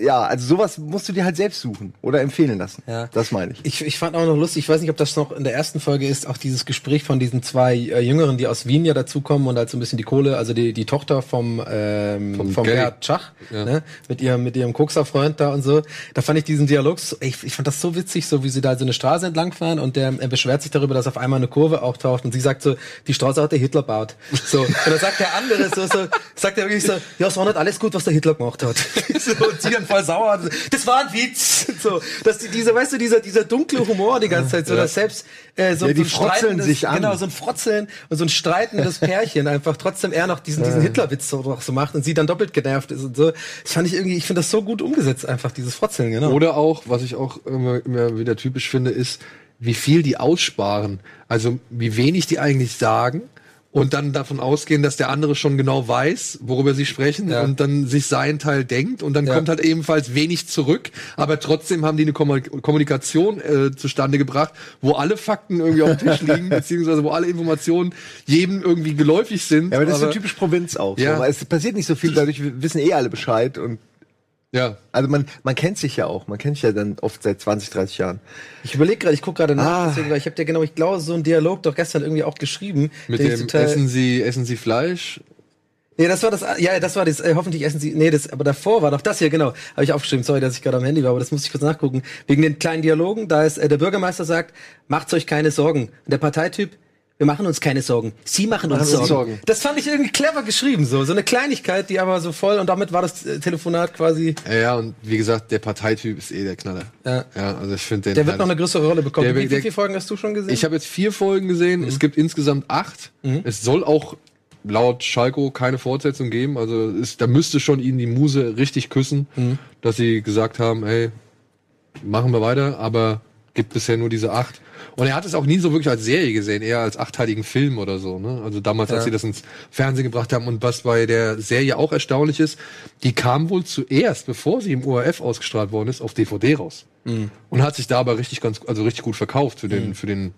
ja, also sowas musst du dir halt selbst suchen oder empfehlen lassen. Ja. Das meine ich. Ich, ich fand auch noch lustig, ich weiß nicht, ob das noch in der ersten Folge ist, auch dieses Gespräch von diesen zwei äh, Jüngeren, die aus Wien ja dazukommen und halt so ein bisschen die Kohle, also die, die Tochter vom, ähm, Vom vom. Gerhard Schach, Ja. ne, mit ihrem, mit ihrem Kokser-Freund da und so. Da fand ich diesen Dialog, so, ich, ich fand das so witzig, so wie sie da so eine Straße entlang fahren und der er beschwert sich darüber, dass auf einmal eine Kurve auftaucht und sie sagt so, die Straße hat der Hitler baut. So, und dann sagt der andere so, so sagt er wirklich so, ja, es war nicht alles gut, was der Hitler gemacht hat. so, und sie dann voll sauer. Das war ein Witz. So, dass die, diese, weißt du, dieser, dieser dunkle Humor die ganze Zeit, so, dass selbst äh, so, Ja, die so ein frotzeln sich an. Genau, so ein Frotzeln und so ein streitendes Pärchen einfach trotzdem er noch diesen, diesen Hitlerwitz so, doch so macht und sie dann doppelt genervt ist und so. Das fand ich irgendwie, ich finde das so gut umgesetzt, einfach dieses Frotzeln, genau. Oder auch, was ich auch immer, immer wieder typisch finde, ist, wie viel die aussparen. Also wie wenig die eigentlich sagen und dann davon ausgehen, dass der andere schon genau weiß, worüber sie sprechen Ja. und dann sich sein Teil denkt und dann Ja. kommt halt ebenfalls wenig zurück, aber trotzdem haben die eine Kommu- Kommunikation äh, zustande gebracht, wo alle Fakten irgendwie auf dem Tisch liegen, beziehungsweise wo alle Informationen jedem irgendwie geläufig sind. Ja, aber das ist so typisch Provinz auch. Ja. So, es passiert nicht so viel, dadurch wissen eh alle Bescheid und ja. also man, man kennt sich ja auch. Man kennt sich ja dann oft seit 20, 30 Jahren. Ich überlege gerade, ich gucke gerade nach, Ah. deswegen, ich habe dir genau, ich glaube, so einen Dialog doch gestern irgendwie auch geschrieben. Mit dem Essen Sie, essen Sie Fleisch? Nee, das war das, ja, das war das, äh, hoffentlich essen Sie, nee, das, aber davor war doch das hier, genau, habe ich aufgeschrieben, sorry, dass ich gerade am Handy war, aber das musste ich kurz nachgucken. Wegen den kleinen Dialogen, da ist, äh, der Bürgermeister sagt, macht's euch keine Sorgen. Und der Parteityp, wir machen uns keine Sorgen. Sie machen uns Sorgen. Sorgen. Das fand ich irgendwie clever geschrieben, so, so eine Kleinigkeit, die aber so voll, und damit war das Telefonat quasi, Ja, ja, und wie gesagt, der Parteityp ist eh der Knaller. Ja. ja also ich finde den. der wird noch herrlich. eine größere Rolle bekommen. Der- Wie, wie der- viele Folgen hast du schon gesehen? Ich habe jetzt vier Folgen gesehen. Es gibt insgesamt acht. Es soll auch laut Schalko keine Fortsetzung geben. Also es, da müsste schon ihnen die Muse richtig küssen, dass sie gesagt haben, hey, machen wir weiter. Aber Gibt bisher nur diese acht. Und er hat es auch nie so wirklich als Serie gesehen, eher als achteiligen Film oder so. Ne? Also damals, als Ja. sie das ins Fernsehen gebracht haben. Und was bei der Serie auch erstaunlich ist, die kam wohl zuerst, bevor sie im ORF ausgestrahlt worden ist, auf DVD raus. Und hat sich da aber richtig ganz, also richtig gut verkauft für den, für den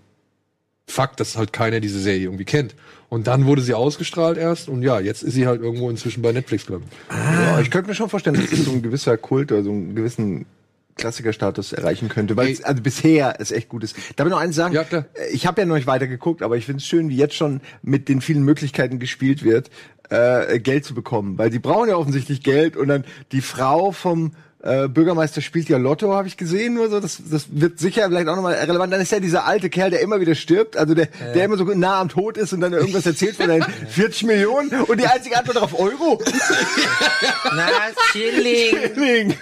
Fakt, dass halt keiner diese Serie irgendwie kennt. Und dann wurde sie ausgestrahlt erst und ja, jetzt ist sie halt irgendwo inzwischen bei Netflix, glaube ich. Ja, ich könnte mir schon vorstellen, dass das so ein gewisser Kult oder so einen gewissen Klassikerstatus erreichen könnte, weil es also bisher es echt gut ist. Darf ich noch eins sagen? Ja, klar. Ich habe ja noch nicht weiter geguckt, aber ich finde es schön, wie jetzt schon mit den vielen Möglichkeiten gespielt wird, äh, Geld zu bekommen, weil die brauchen ja offensichtlich Geld und dann die Frau vom äh, Bürgermeister spielt ja Lotto, habe ich gesehen, oder so. Das, das wird sicher vielleicht auch nochmal relevant. Dann ist ja dieser alte Kerl, der immer wieder stirbt, also der, der immer so nah am Tod ist und dann irgendwas erzählt von den 40 Millionen und die einzige Antwort darauf Euro. Na, chilling. Ding.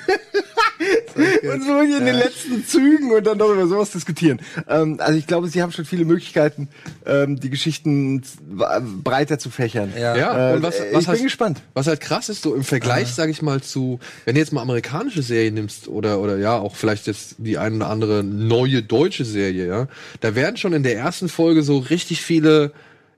und so in den letzten Zügen und dann noch über sowas diskutieren. Ähm, also ich glaube, sie haben schon viele Möglichkeiten, ähm, die Geschichten breiter zu fächern. Ja. Ja, Äh, und was, ich was bin heißt- gespannt. Was halt krass ist, so im Vergleich, sage ich mal, zu, wenn du jetzt mal amerikanische Serien nimmst oder, oder ja, auch vielleicht jetzt die eine oder andere neue deutsche Serie, ja, da werden schon in der ersten Folge so richtig viele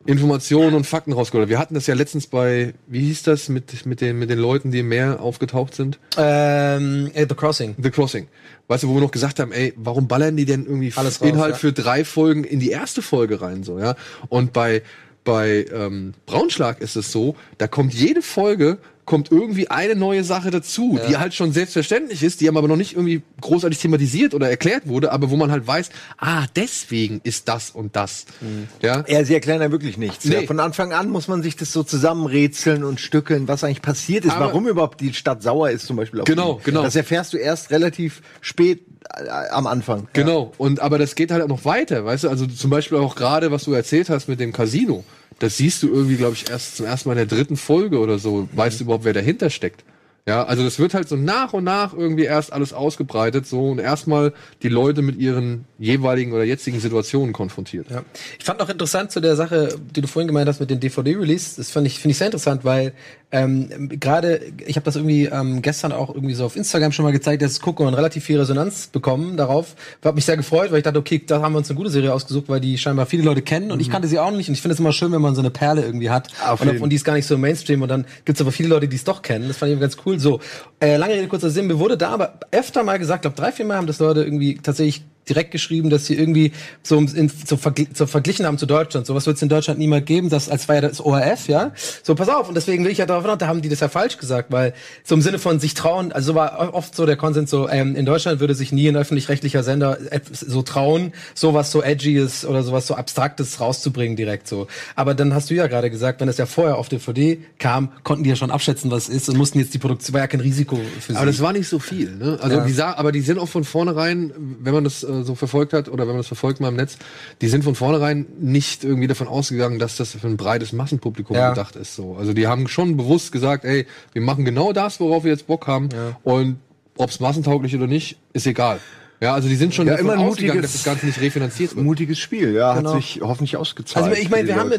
Informationen und Fakten rausgeholt. Wir hatten das ja letztens bei, wie hieß das, mit, mit, den, mit den Leuten, die im Meer aufgetaucht sind? Ähm, äh, The Crossing. The Crossing. Weißt du, wo wir noch gesagt haben, ey, warum ballern die denn irgendwie Alles raus, Inhalt ja. für drei Folgen in die erste Folge rein, so, ja? Und bei, bei ähm, Braunschlag ist es so, da kommt jede Folge, kommt irgendwie eine neue Sache dazu, die halt schon selbstverständlich ist, die aber noch nicht irgendwie großartig thematisiert oder erklärt wurde, aber wo man halt weiß, ah, deswegen ist das und das. Mhm. Ja? Ja, sie erklären ja wirklich nichts. Nee. Ja, von Anfang an muss man sich das so zusammenrätseln und stückeln, was eigentlich passiert ist, Aber- warum überhaupt die Stadt sauer ist zum Beispiel. auf Genau, ihn. genau. Das erfährst du erst relativ spät äh, am Anfang. Genau, und aber das geht halt auch noch weiter, weißt du, also zum Beispiel auch gerade, was du erzählt hast mit dem Casino, das siehst du irgendwie, glaube ich, erst zum ersten Mal in der dritten Folge oder so, weißt du überhaupt, wer dahinter steckt. Ja, also das wird halt so nach und nach irgendwie erst alles ausgebreitet, so und erstmal die Leute mit ihren jeweiligen oder jetzigen Situationen konfrontiert. Ja. Ich fand noch interessant zu der Sache, die du vorhin gemeint hast mit den DVD-Release. Das fand ich, finde ich sehr interessant, weil ähm, gerade, ich habe das irgendwie ähm, gestern auch irgendwie so auf Instagram schon mal gezeigt, dass gucke und relativ viel Resonanz bekommen darauf. Hab mich sehr gefreut, weil ich dachte, okay, da haben wir uns eine gute Serie ausgesucht, weil die scheinbar viele Leute kennen und ich kannte sie auch nicht. Und ich finde es immer schön, wenn man so eine Perle irgendwie hat. Auf und, und die ist gar nicht so im Mainstream und dann gibt's aber viele Leute, die es doch kennen. Das fand ich immer ganz cool. So, äh, lange Rede, kurzer Sinn. Mir wurde da aber öfter mal gesagt, glaube drei, vier Mal haben das Leute irgendwie tatsächlich direkt geschrieben, dass sie irgendwie so, in, so, vergl so verglichen haben zu Deutschland. Sowas wird es in Deutschland niemand geben, das als war ja das ORF, ja. So, pass auf, und deswegen will ich ja darauf hinaus, da haben die das ja falsch gesagt, weil so im Sinne von sich trauen, also so war oft so der Konsens so, ähm, in Deutschland würde sich nie ein öffentlich-rechtlicher Sender etwas so trauen, sowas so edgyes oder sowas so abstraktes rauszubringen direkt so. Aber dann hast du ja gerade gesagt, wenn es ja vorher auf DVD kam, konnten die ja schon abschätzen, was es ist und mussten jetzt die Produktion, war ja kein Risiko für sie. Aber das war nicht so viel, ne? Also Ja. die sa aber die sind auch von vornherein, wenn man das äh, so verfolgt hat oder wenn man das verfolgt mal im Netz, die sind von vornherein nicht irgendwie davon ausgegangen, dass das für ein breites Massenpublikum Ja. gedacht ist. So, also die haben schon bewusst gesagt, ey, wir machen genau das, worauf wir jetzt Bock haben und ob's massentauglich oder nicht, ist egal. Ja, also die sind schon Ja, immer mutiges- dass das Ganze nicht refinanziert wird. Mutiges Spiel, ja, Genau. hat sich hoffentlich ausgezahlt. Also ich meine, wir haben, äh,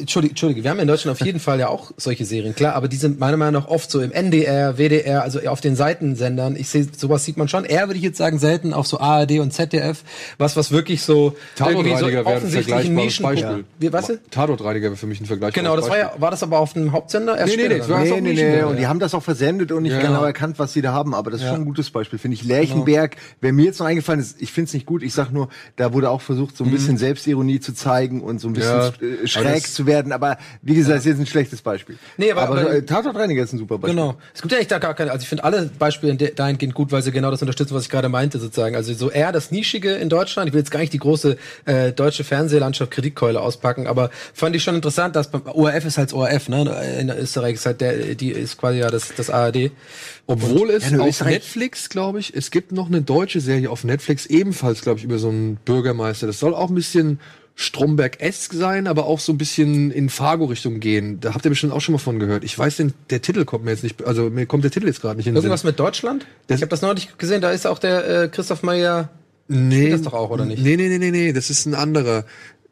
Entschuldige, Entschuldige, wir haben in Deutschland auf jeden Fall ja auch solche Serien, klar, aber die sind meiner Meinung nach oft so im NDR, WDR, also auf den Seitensendern. Ich sehe, sowas sieht man schon. Eher würde ich jetzt sagen, selten auf so ARD und ZDF, was was wirklich so irgendwie so offensichtlich ein Nischen. Beispiel. Wie, was? Tatortreiniger wäre für mich ein vergleichbares Genau, das war ja, war das aber auf dem Hauptsender? Erst Nee, nee, nee, das war- ne? Nee, nee, und die haben das auch versendet und nicht genau erkannt, was sie da haben. Aber das ist schon ein gutes Beispiel, finde ich. Lerchenberg, wer mir jetzt noch eingefallen ist, ich finde es nicht gut. Ich sag nur, da wurde auch versucht, so ein bisschen Selbstironie zu zeigen und so ein bisschen Ja. äh, Aber schräg zu werden. Aber wie gesagt, das ist jetzt ein schlechtes Beispiel. Nee, aber- aber- äh, Tatortreiniger ist ein super Beispiel. Genau. Es gibt ja eigentlich da gar keine, also ich finde alle Beispiele dahingehend gut, weil sie genau das unterstützen, was ich gerade meinte, sozusagen. Also so eher das Nischige in Deutschland. Ich will jetzt gar nicht die große äh, deutsche Fernsehlandschaft Kreditkeule auspacken, aber fand ich schon interessant, dass beim ORF ist halt ORF, ne? In Österreich ist halt der, die ist quasi ja das, das ARD. Obwohl es Ja, auf Netflix, glaube ich, es gibt noch eine deutsche Serie auf Netflix, ebenfalls, glaube ich, über so einen Bürgermeister. Das soll auch ein bisschen Stromberg-esk sein, aber auch so ein bisschen in Fargo-Richtung gehen. Da habt ihr bestimmt auch schon mal von gehört. Ich weiß den, der Titel kommt mir jetzt nicht, also mir kommt der Titel jetzt gerade nicht in den Irgendwas Sinn. mit Deutschland? Das- ich habe das neulich gesehen, da ist auch der äh, Christoph Meyer. Nee, das doch auch, oder nicht? Nee, nee, nee, nee, nee, das ist ein anderer.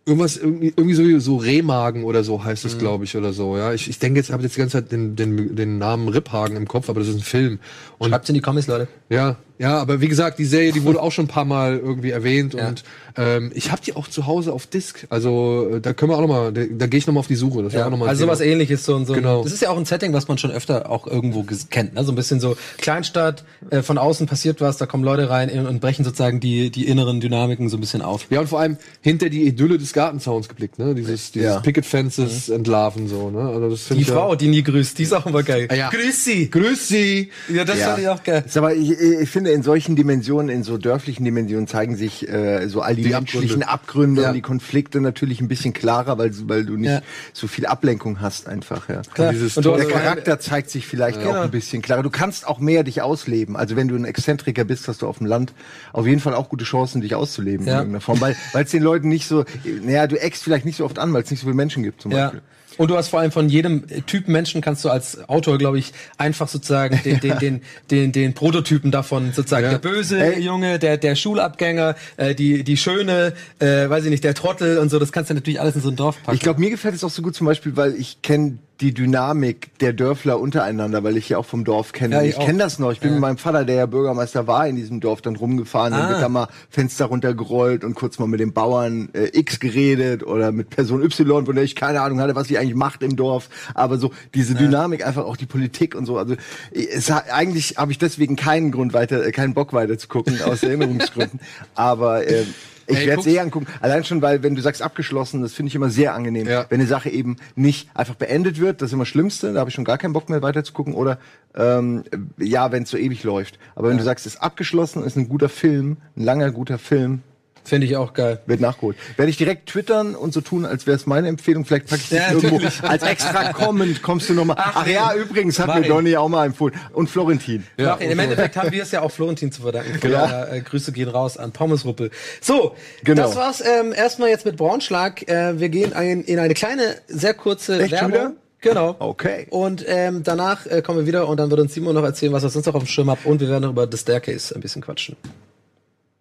Irgendwas, irgendwie, irgendwie so, so Rehmagen oder so heißt Mhm. es, glaube ich, oder so. Ja, ich, ich denke jetzt, habe jetzt die ganze Zeit den, den, den Namen Riphagen im Kopf, aber das ist ein Film. Und Schreibt's in die Comics, Leute. Ja, Ja, aber wie gesagt, die Serie, die wurde auch schon ein paar Mal irgendwie erwähnt und ähm, ich habe die auch zu Hause auf Disc. Also äh, da können wir auch noch mal, da, da gehe ich noch mal auf die Suche. Das Ja, auch noch mal also Thema. sowas ähnliches, so und so. Genau. Das ist ja auch ein Setting, was man schon öfter auch irgendwo kennt. Ne? So ein bisschen so Kleinstadt, äh, von außen passiert was, da kommen Leute rein in- und brechen sozusagen die, die inneren Dynamiken so ein bisschen auf. Ja, und vor allem hinter die Idylle des Gartenzauns geblickt, ne? Dieses, dieses Ja. Picket Fences entlarven so, ne? Also das Die ich Frau, die nie grüßt, die ist auch immer geil. Ja. ja. Grüß sie! Grüß Sie! Ja, das Ja. fand ich auch geil. Aber ich, ich finde, in solchen Dimensionen, in so dörflichen Dimensionen zeigen sich äh, so all die, Die menschlichen Abgründe. Abgründe Ja. und die Konflikte natürlich ein bisschen klarer, weil, weil du nicht Ja. so viel Ablenkung hast einfach. Ja. Klar. Und du hast Der Charakter zeigt sich vielleicht Genau. auch ein bisschen klarer. Du kannst auch mehr dich ausleben. Also wenn du ein Exzentriker bist, hast du auf dem Land auf jeden Fall auch gute Chancen, dich auszuleben Ja. in irgendeiner Form. Weil es den Leuten nicht so, naja, du eckst vielleicht nicht so oft an, weil es nicht so viele Menschen gibt zum Ja. Beispiel. Und du hast vor allem von jedem Typ Menschen kannst du als Autor, glaube ich, einfach sozusagen den, den, den, den, den Prototypen davon sozusagen. Ja. Der böse Ey. Junge, der, der Schulabgänger, äh, die, die Schöne, äh, weiß ich nicht, der Trottel und so, das kannst du natürlich alles in so ein Dorf packen. Ich glaube, mir gefällt es auch so gut zum Beispiel, weil ich kenne die Dynamik der Dörfler untereinander, weil ich ja auch vom Dorf kenne. Ja, ich ich kenne das noch. Ich bin mit meinem Vater, der ja Bürgermeister war, in diesem Dorf dann rumgefahren. Dann Ah. wird da mal Fenster runtergerollt und kurz mal mit dem Bauern äh, X geredet oder mit Person Y, von der ich keine Ahnung hatte, was sie eigentlich macht im Dorf. Aber so diese Dynamik, einfach auch die Politik und so. Also es, eigentlich habe ich deswegen keinen Grund weiter, äh, keinen Bock weiter zu gucken, aus Erinnerungsgründen. Aber äh, ich Ey, werde es eh angucken. Allein schon, weil wenn du sagst abgeschlossen, das finde ich immer sehr angenehm. Ja. Wenn eine Sache eben nicht einfach beendet wird, das ist immer das Schlimmste, da habe ich schon gar keinen Bock mehr weiter zu gucken. Oder ähm, ja, wenn es so ewig läuft. Aber wenn du sagst, es ist abgeschlossen, ist ein guter Film, ein langer, guter Film, Finde ich auch geil. wird nachgeholt. Werde ich direkt twittern und so tun, als wäre es meine Empfehlung. Vielleicht packe ich dich Ja, irgendwo als extra Comment, kommst du nochmal. Ach, Ach, ja, übrigens hat mir ich. Donny auch mal empfohlen. Und Florentin. Ja, Im Endeffekt haben wir es ja auch Florentin zu verdanken. Von Genau. äh, Grüße gehen raus an Pommesruppel. So, Genau. das war's ähm, erstmal jetzt mit Braunschlag. Äh, wir gehen ein, in eine kleine, sehr kurze Echt Werbung. wieder? Genau. Okay. Und ähm, danach äh, kommen wir wieder und dann wird uns Simon noch erzählen, was er sonst noch auf dem Schirm hat. Und wir werden noch über The Staircase ein bisschen quatschen.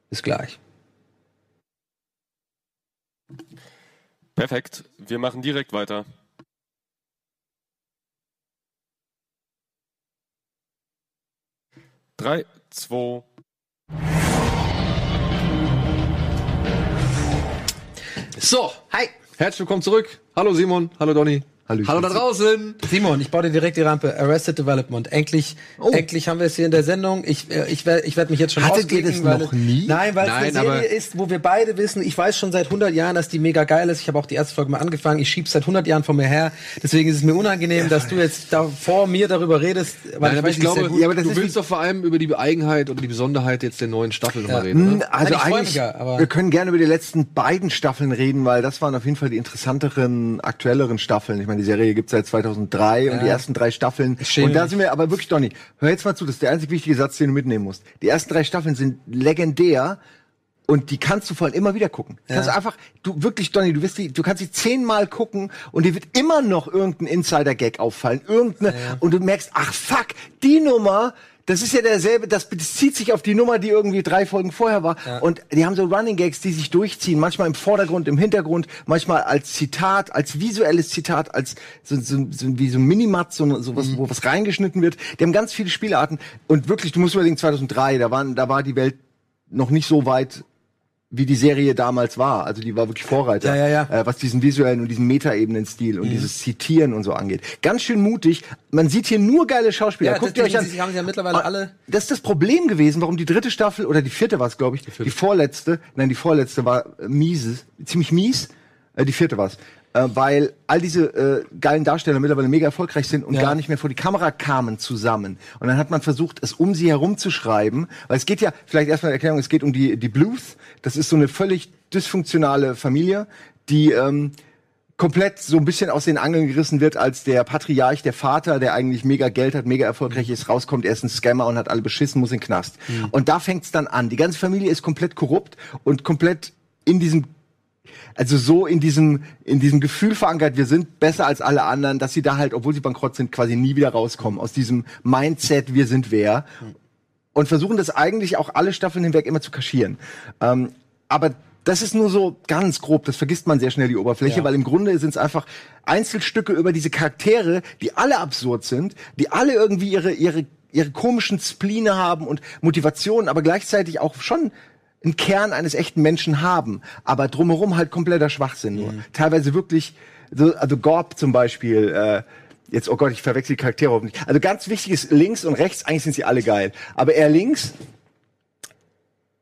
Bis gleich. Perfekt. Wir machen direkt weiter. Drei, zwei. So, hi. Herzlich willkommen zurück. Hallo Simon, hallo Donny. Hallöchen. Hallo da draußen. Simon, ich baue dir direkt die Rampe. Arrested Development. Endlich, endlich haben wir es hier in der Sendung. Ich, äh, ich werde ich werd mich jetzt schon Oh. Hattet ihr das weil noch es- nie? Nein, weil es eine Nein, Serie ist, wo wir beide wissen, ich weiß schon seit 100 Jahren, dass die mega geil ist. Ich habe auch die erste Folge mal angefangen. Ich schieb's seit 100 Jahren von mir her. Deswegen ist es mir unangenehm, dass du jetzt da vor mir darüber redest. Weil Nein, ich aber weiß ich glaube, gut. Ja, aber das du ist willst doch vor allem über die Eigenheit oder die Besonderheit jetzt der neuen Staffel nochmal Ja. reden. Hm, Oder? Also Nein, eigentlich, ja, aber- wir können gerne über die letzten beiden Staffeln reden, weil das waren auf jeden Fall die interessanteren, aktuelleren Staffeln. Ich meine, die Serie gibt seit 2003 und die ersten drei Staffeln. schäme Und da sind wir, aber wirklich, Donny, hör jetzt mal zu, das ist der einzig wichtige Satz, den du mitnehmen musst. Die ersten drei Staffeln sind legendär. Und die kannst du vor allem immer wieder gucken. Du Kannst einfach, du wirklich, Donny, du wirst die, du kannst die zehnmal gucken und dir wird immer noch irgendein Insider-Gag auffallen, irgendeine, und du merkst, ach fuck, die Nummer, das ist ja derselbe, das bezieht sich auf die Nummer, die irgendwie drei Folgen vorher war. Und die haben so Running Gags, die sich durchziehen, manchmal im Vordergrund, im Hintergrund, manchmal als Zitat, als visuelles Zitat, als so, so, so wie so ein Minimat, so, so was, wo was reingeschnitten wird. Die haben ganz viele Spielarten und wirklich, du musst überlegen, 2003, da waren, da war die Welt noch nicht so weit wie die Serie damals war. Also die war wirklich Vorreiter, Ja, ja, ja. Äh, was diesen visuellen und diesen Metaebenen-Stil Mhm. und dieses Zitieren und so angeht. Ganz schön mutig. Man sieht hier nur geile Schauspieler. Ja, Guckt ihr euch an. definitiv, haben sie ja mittlerweile Und alle- Das ist das Problem gewesen, warum die dritte Staffel oder die vierte war es, glaube ich, die, vorletzte, nein, die vorletzte war äh, miese, ziemlich mies. Äh, die vierte war es. Äh, weil all diese äh, geilen Darsteller mittlerweile mega erfolgreich sind und Ja. gar nicht mehr vor die Kamera kamen zusammen. Und dann hat man versucht, es um sie herum zu schreiben. Weil es geht ja, vielleicht erstmal eine Erklärung, es geht um die, die Bluth. Das ist so eine völlig dysfunktionale Familie, die ähm, komplett so ein bisschen aus den Angeln gerissen wird, als der Patriarch, der Vater, der eigentlich mega Geld hat, mega erfolgreich ist, rauskommt, er ist ein Scammer und hat alle beschissen, muss in den Knast. Und da fängt's dann an. Die ganze Familie ist komplett korrupt und komplett in diesem also so in diesem in diesem Gefühl verankert, wir sind besser als alle anderen, dass sie da halt, obwohl sie bankrott sind, quasi nie wieder rauskommen aus diesem Mindset, wir sind wer und versuchen das eigentlich auch alle Staffeln hinweg immer zu kaschieren. Ähm, aber das ist nur so ganz grob, das vergisst man sehr schnell die Oberfläche, Ja. weil im Grunde sind es einfach Einzelstücke über diese Charaktere, die alle absurd sind, die alle irgendwie ihre ihre ihre komischen Spline haben und Motivationen, aber gleichzeitig auch schon einen Kern eines echten Menschen haben, aber drumherum halt kompletter Schwachsinn nur. Teilweise wirklich, so, also Gorb zum Beispiel, äh, jetzt, oh Gott, ich verwechsel die Charaktere hoffentlich. Also ganz wichtig ist links und rechts, eigentlich sind sie alle geil. Aber er links,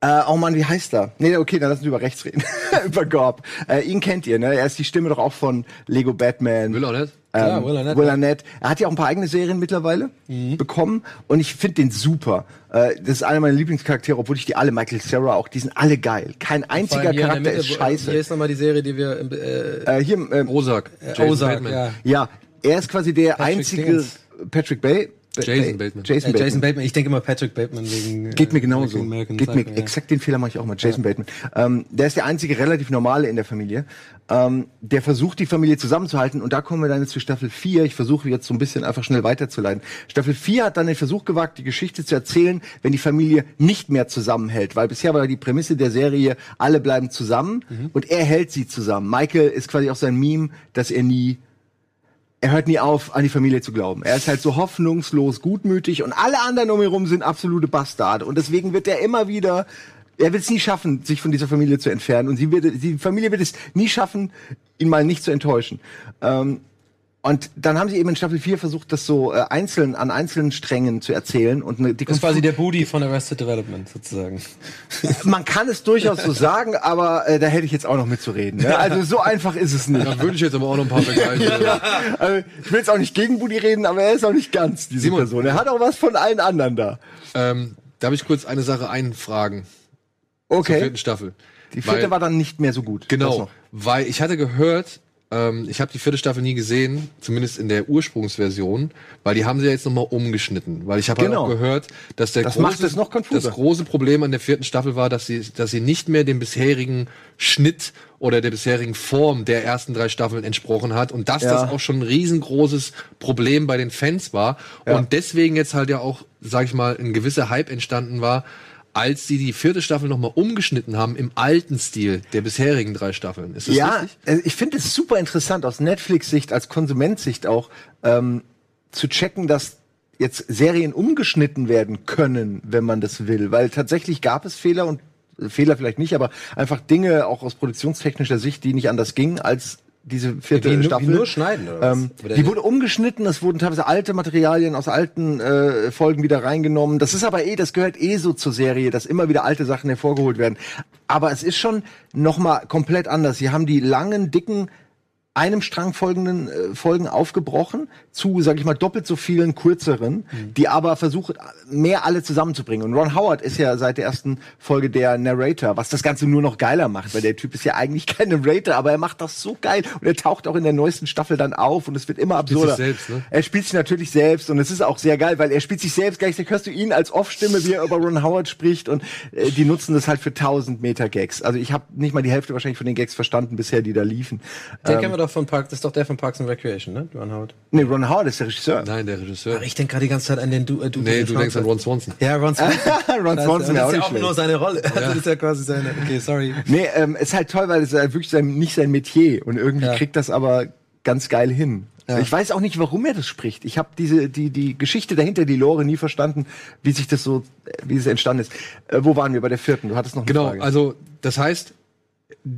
äh, oh Mann, wie heißt er? Nee, okay, dann lassen wir über rechts reden. über Gorb. Äh, ihn kennt ihr, ne? Er ist die Stimme doch auch von Lego Batman. Will auch Ähm, Ja, Will Arnett, Will. Arnett. Er hat ja auch ein paar eigene Serien mittlerweile bekommen und ich finde den super. Äh, das ist einer meiner Lieblingscharaktere, obwohl ich die alle, Michael Cera auch, die sind alle geil. Kein einziger Charakter Mitte, ist wo- scheiße. Hier ist nochmal die Serie, die wir, äh, Äh, hier, ähm, Ozark. Jason Ozark, Bateman. ja. ja, er ist quasi der Patrick einzige Dingens. Patrick Bay. Jason Bateman. Jason, Äh, Bateman. Jason Bateman. Ich denke immer Patrick Bateman wegen. Geht mir äh, genauso. American Geht mir ja. exakt den Fehler mache ich auch mal. Jason Bateman. Ähm, der ist der einzige relativ normale in der Familie. Ähm, der versucht die Familie zusammenzuhalten und da kommen wir dann jetzt zu Staffel 4. Ich versuche jetzt so ein bisschen einfach schnell weiterzuleiten. Staffel 4 hat dann den Versuch gewagt, die Geschichte zu erzählen, wenn die Familie nicht mehr zusammenhält, weil bisher war die Prämisse der Serie, alle bleiben zusammen Mhm. und er hält sie zusammen. Michael ist quasi auch sein Meme, dass er nie er hört nie auf, an die Familie zu glauben. Er ist halt so hoffnungslos gutmütig und alle anderen um ihn herum sind absolute Bastarde. Und deswegen wird er immer wieder, er wird es nie schaffen, sich von dieser Familie zu entfernen. Und sie wird, die Familie wird es nie schaffen, ihn mal nicht zu enttäuschen. Ähm, und dann haben sie eben in Staffel 4 versucht, das so äh, einzeln an einzelnen Strängen zu erzählen. Und eine, die Das ist quasi der Booty von Arrested Development, sozusagen. man kann es durchaus so sagen, aber äh, da hätte ich jetzt auch noch mitzureden. Ne? Also so einfach ist es nicht. Da würde ich jetzt aber auch noch ein paar begeistern. Also, ich will jetzt auch nicht gegen Budi reden, aber er ist auch nicht ganz diese Simon. Person. Er hat auch was von allen anderen da. ähm, darf ich kurz eine Sache einfragen zur Okay. vierten Staffel? Die vierte Weil- war dann nicht mehr so gut. Genau, weil ich hatte gehört, ähm, ich habe die vierte Staffel nie gesehen, zumindest in der Ursprungsversion, weil die haben sie ja jetzt nochmal umgeschnitten. Weil ich habe Genau. halt auch gehört, dass der Das große, konfuser. das große Problem an der vierten Staffel war, dass sie, dass sie nicht mehr dem bisherigen Schnitt oder der bisherigen Form der ersten drei Staffeln entsprochen hat und dass Ja. das auch schon ein riesengroßes Problem bei den Fans war Ja. und deswegen jetzt halt ja auch, sag ich mal, ein gewisser Hype entstanden war, als sie die vierte Staffel nochmal umgeschnitten haben im alten Stil der bisherigen drei Staffeln. Ist das Ja, richtig? äh, ich finde es super interessant aus Netflix-Sicht, als Konsumentsicht auch, ähm, zu checken, dass jetzt Serien umgeschnitten werden können, wenn man das will. Weil tatsächlich gab es Fehler und äh, Fehler vielleicht nicht, aber einfach Dinge auch aus produktionstechnischer Sicht, die nicht anders gingen als diese vierte Wie, nur- Staffel. wie nur schneiden, oder was? Ähm, Oder- die wurde umgeschnitten, es wurden teilweise alte Materialien aus alten äh, Folgen wieder reingenommen. Das ist aber eh, das gehört eh so zur Serie, dass immer wieder alte Sachen hervorgeholt werden. Aber es ist schon noch mal komplett anders. Sie haben die langen, dicken einem Strang folgenden äh, Folgen aufgebrochen zu, sag ich mal, doppelt so vielen kürzeren, die aber versuchen, mehr alle zusammenzubringen. Und Ron Howard ist ja seit der ersten Folge der Narrator, was das Ganze nur noch geiler macht, weil der Typ ist ja eigentlich kein Narrator, aber er macht das so geil und er taucht auch in der neuesten Staffel dann auf und es wird immer absurder. sich selbst, ne? Er spielt sich natürlich selbst und es ist auch sehr geil, weil er spielt sich selbst, gleich hörst du ihn als Off-Stimme, wie er über Ron Howard spricht und äh, die nutzen das halt für 1000 Meter Gags. Also ich habe nicht mal die Hälfte wahrscheinlich von den Gags verstanden bisher, die da liefen. Wir doch von Park, das ist doch der von Parks and Recreation, ne? Ron Howard. Nee, Ron Howard ist der Regisseur. Nein, der Regisseur. Aber ich denke gerade die ganze Zeit an den du, äh, du Nee, du denkst an Ron Swanson. Ja, Ron Swanson. Ron Das, Swanson das wäre auch ist ja auch nur schlecht. seine Rolle. Also das ist ja quasi seine. Okay, sorry. Nee, ähm, ist halt toll, weil es halt wirklich sein, nicht sein Metier und irgendwie Ja. kriegt das aber ganz geil hin. Ja. Ich weiß auch nicht, warum er das spricht. Ich habe diese die die Geschichte dahinter, die Lore nie verstanden, wie sich das so, äh, wie es entstanden ist. Äh, wo waren wir bei der vierten? Du hattest noch eine Genau, Frage. also das heißt,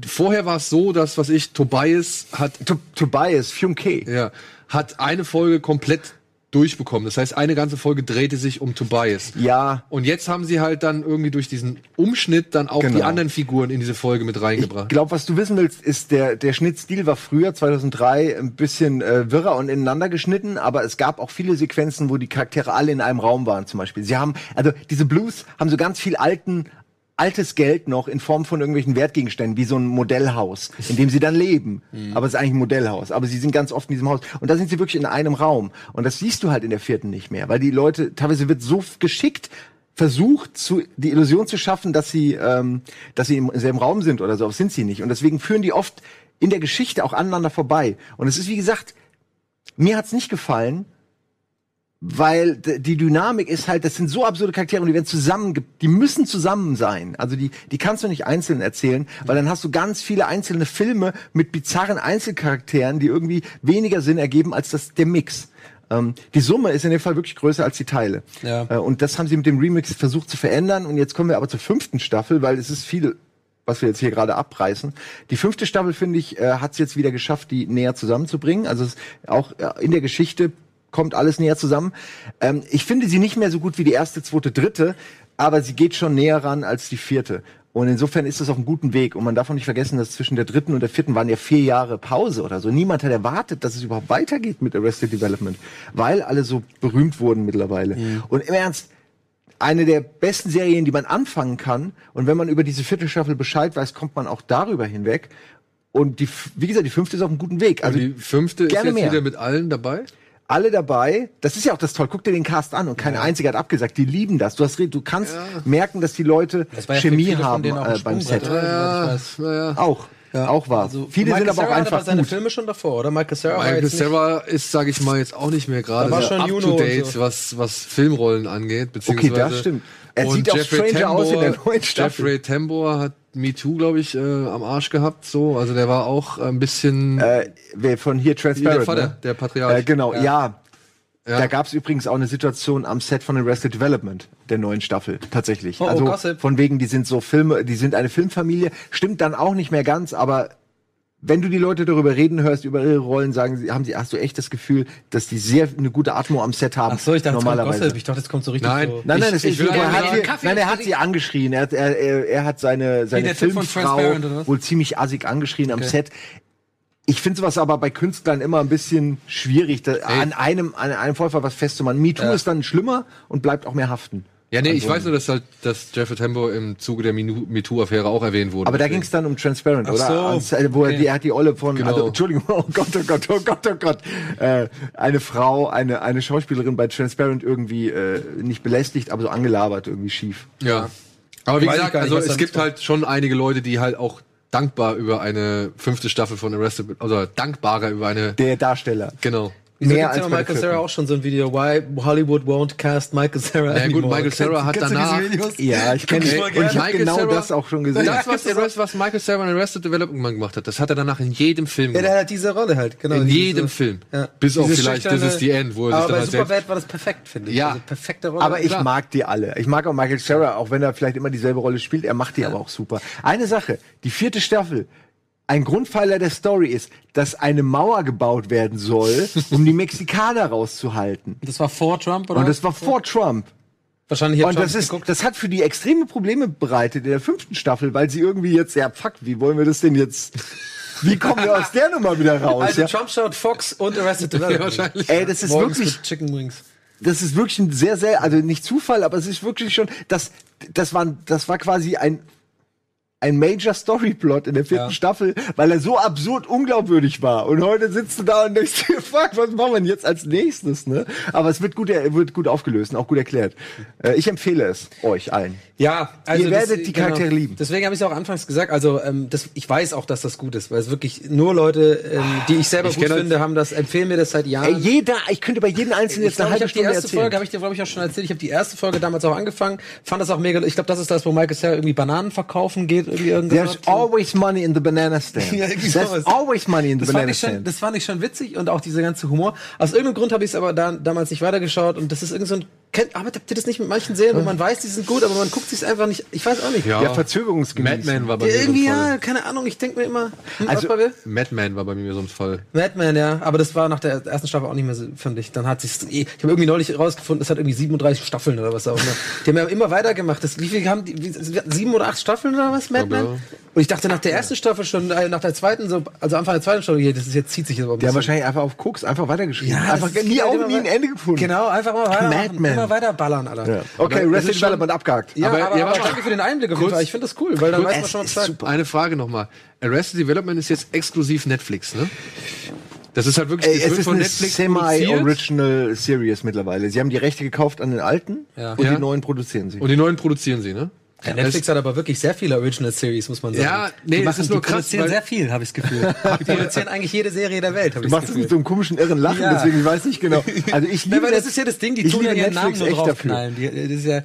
vorher war es so, dass was ich Tobias hat To Tobias Funke. ja hat eine Folge komplett durchbekommen. Das heißt, eine ganze Folge drehte sich um Tobias. Ja, Und jetzt haben sie halt dann irgendwie durch diesen Umschnitt dann auch Genau. die anderen Figuren in diese Folge mit Ich reingebracht. glaube, was du wissen willst, ist, der, der Schnittstil war früher, 2003, ein bisschen äh, wirrer und ineinander geschnitten, aber es gab auch viele Sequenzen, wo die Charaktere alle in einem Raum waren, zum Beispiel. Sie haben, also diese Blues haben so ganz viel alten, altes Geld noch in Form von irgendwelchen Wertgegenständen, wie so ein Modellhaus, in dem sie dann leben. Aber es ist eigentlich ein Modellhaus. Aber sie sind ganz oft in diesem Haus. Und da sind sie wirklich in einem Raum. Und das siehst du halt in der vierten nicht mehr, weil die Leute, teilweise wird so geschickt versucht, zu, die Illusion zu schaffen, dass sie, ähm, dass sie im selben Raum sind oder so, aber sind sie nicht. Und deswegen führen die oft in der Geschichte auch aneinander vorbei. Und es ist, wie gesagt, mir hat's nicht gefallen, weil die Dynamik ist halt, das sind so absurde Charaktere und die werden zusammen, die müssen zusammen sein. Also die, die kannst du nicht einzeln erzählen, weil dann hast du ganz viele einzelne Filme mit bizarren Einzelcharakteren, die irgendwie weniger Sinn ergeben als das, der Mix. Ähm, die Summe ist in dem Fall wirklich größer als die Teile. Ja. Äh, und das haben sie mit dem Remix versucht zu verändern. Und jetzt kommen wir aber zur fünften Staffel, weil es ist viel, was wir jetzt hier gerade abreißen. Die fünfte Staffel, finde ich, äh, hat es jetzt wieder geschafft, die näher zusammenzubringen. Also es ist auch äh, in der Geschichte kommt alles näher zusammen. Ähm, ich finde sie nicht mehr so gut wie die erste, zweite, dritte, aber sie geht schon näher ran als die vierte. Und insofern ist es auf einem guten Weg. Und man darf auch nicht vergessen, dass zwischen der dritten und der vierten waren ja vier Jahre Pause oder so. Niemand hat erwartet, dass es überhaupt weitergeht mit Arrested Development, weil alle so berühmt wurden mittlerweile. Und im Ernst, eine der besten Serien, die man anfangen kann. Und wenn man über diese vierte Staffel Bescheid weiß, kommt man auch darüber hinweg. Und die, wie gesagt, die fünfte ist auf einem guten Weg. Also die fünfte ist jetzt mehr. wieder mit allen dabei. Alle dabei. Das ist ja auch das Toll. Guck dir den Cast an und kein einziger hat abgesagt. Die lieben das. Du hast, du kannst merken, dass die Leute Das ja Chemie haben auch äh, beim Set. Ja, weiß. naja. Auch, auch war. Also, Viele Michael sind aber auch Cera hatte einfach seine gut. Filme schon davor, oder? Michael Cera war Michael Cera ist, sage ich mal, jetzt auch nicht mehr gerade up Juno to date, so. was, was Filmrollen angeht. Beziehungsweise Okay, das stimmt. Er Und sieht auch Jeffrey stranger aus in der Tambor- neuen Staffel. Jeffrey Tambor hat Me Too, glaube ich, äh, am Arsch gehabt. So, also der war auch ein bisschen Äh, wer von hier Transparent. der Vater, ne? der Patriarch. Äh, genau, ja. Ja. Da gab es übrigens auch eine Situation am Set von Arrested Development, der neuen Staffel, tatsächlich. Oh, oh, also Gossip. von wegen, die sind so Filme, die sind eine Filmfamilie. Stimmt dann auch nicht mehr ganz, aber wenn du die Leute darüber reden hörst, über ihre Rollen, sagen sie, haben sie, hast du echt das Gefühl, dass die sehr eine gute Atmo am Set haben. Ach so, ich dachte, kommt normalerweise. Gossip. Ich dachte, es kommt so richtig Nein. so. Nein, nein, Ich- ich ist, will er, hat sie, Kaffee nein, er hat sie angeschrien. Er hat, er, er, er hat seine, seine Filmfrau wohl ziemlich assig angeschrien am Set. Ich finde sowas aber bei Künstlern immer ein bisschen schwierig, da, an einem, an einem Vorfall was festzumachen. MeToo ist dann schlimmer und bleibt auch mehr haften. Ja, nee, ich Also- weiß nur, dass halt, dass Jeffrey Tambor im Zuge der MeToo-Affäre auch erwähnt wurde. Aber da ging es dann um Transparent, oder? so. Ans- äh, Wo er, die, er hat die Olle von, Genau. also, Entschuldigung, oh Gott, oh Gott, oh Gott, oh Gott, äh, eine Frau, eine, eine Schauspielerin bei Transparent irgendwie äh, nicht belästigt, aber so angelabert, irgendwie schief. Ja. Aber wie Weiß gesagt, also es gibt war. halt schon einige Leute, die halt auch dankbar über eine fünfte Staffel von Arrested, also dankbarer über eine, Der Darsteller. genau. Wieso mehr als ja Michael vierten. auch schon so ein Video, why Hollywood won't cast Michael Cera Ja gut. Michael Cera hat danach? Ja, ich kenne ich und ich habe genau Cera- das auch schon gesehen. das, was, Arrest, was Michael Cera in Arrested Development gemacht hat, das hat er danach in jedem Film Ja, der gemacht. hat diese Rolle halt, genau. In diese- jedem Film. Ja. Bis auf vielleicht This is the End, wo er sich Aber dann bei halt. Superbad war das perfekt, finde ich. Ja. Also perfekte Rolle. Aber ich Klar. mag die alle. Ich mag auch Michael Cera, auch wenn er vielleicht immer dieselbe Rolle spielt. Er macht die aber auch super. Eine Sache, die vierte Staffel. Ein Grundpfeiler der Story ist, dass eine Mauer gebaut werden soll, um die Mexikaner rauszuhalten. Das war vor Trump, oder? Und das war vor Trump. wahrscheinlich hat Und Trump das ist, geguckt. das hat für die extreme Probleme bereitet in der fünften Staffel, weil sie irgendwie jetzt, ja, fuck, wie wollen wir das denn jetzt, wie kommen wir aus der Nummer wieder raus? Also ja? Trump schaut Fox und Arrested Development. wahrscheinlich. Ey, das ist Morgens wirklich, Chicken Wings. das ist wirklich ein sehr, sehr, also nicht Zufall, aber es ist wirklich schon, das, das war, das war quasi ein, ein Major Storyplot in der vierten Ja. Staffel, weil er so absurd unglaubwürdig war. Und heute sitzt du da und denkst dir, fuck, was machen wir denn jetzt als nächstes, ne? Aber es wird gut, er wird gut aufgelöst und auch gut erklärt. Äh, ich empfehle es euch allen. Ja, also Ihr werdet die Charaktere lieben. Deswegen habe ich es auch anfangs gesagt. Also ähm, das, ich weiß auch, dass das gut ist, weil es wirklich nur Leute, ähm, die ich selber Ich gut das- finde, haben das empfehlen mir das seit Jahren. Ey, jeder, ich könnte bei jedem Einzelnen ich jetzt eine glaube, ich halbe habe die Stunde erste erzählen. Folge, habe ich dir glaube ich auch schon erzählt. Ich habe die erste Folge damals auch angefangen, fand das auch mega. Ich glaube, das ist das, wo Michael Cera irgendwie Bananen verkaufen geht, irgendwie irgendwas. There's always money in the banana stand. Ja, There's sowas. always money in the das banana ich schon, stand. das fand ich schon witzig und auch dieser ganze Humor. Aus irgendeinem Grund habe ich es aber da, damals nicht weitergeschaut und das ist irgend so ein. Kennt, arbeitet habt ihr das nicht mit manchen Serien, wo man weiß, die sind gut, aber man guckt sich einfach nicht. Ich weiß auch nicht. Ja, Ja, verzögerungsgemäß. Madman war bei Ja, mir so irgendwie, ein Fall. ja, keine Ahnung, ich denke mir immer. Hm, Also- was bei mir? Madman war bei mir so ein Fall. Madman, ja, aber das war nach der ersten Staffel auch nicht mehr so, finde ich. Dann hat sich's, ich habe irgendwie neulich rausgefunden, es hat irgendwie 37 Staffeln oder was auch immer. Die haben ja immer weitergemacht. Das, wie viel haben die, wie, sieben oder acht Staffeln oder was, Madman? ja. Und ich dachte nach der ersten Staffel schon, äh, nach der zweiten, so, also Anfang der zweiten Staffel, hier, das ist jetzt zieht sich aber ein Die haben bisschen. wahrscheinlich einfach auf Koks einfach weitergeschrieben. Ja, einfach nie geht auch nie ein Ende gefunden. Genau, einfach mal weiter, Madman. Immer weiter ballern, Alter. Ja. Okay, Aber schon- Development abgehakt. Ja, Aber- aber, ja, aber warte. danke für den Einblick auf jeden Fall. Ich finde das cool, weil dann weiß man schon Bescheid. super. Eine Frage nochmal. Arrested Development ist jetzt exklusiv Netflix, ne? Das ist halt wirklich, Ey, es ist von eine semi-original Series mittlerweile. Sie haben die Rechte gekauft an den alten Ja. und Ja. die neuen produzieren sie. und die neuen produzieren sie, ne? Ja, Netflix hat aber wirklich sehr viele Original Series, muss man sagen. Ja, nee, die das machen, ist nur die krass, produzieren sehr viel, habe ich das Gefühl. die produzieren eigentlich jede Serie der Welt, habe Du ich das machst es Gefühl. mit so einem komischen irren Lachen, Ja. deswegen ich weiß nicht genau. Also ich Ja, liebe weil das ist ja das Ding, die tun ja ihren Namen Netflix nur echt dafür. draufknallen. Die, das ist ja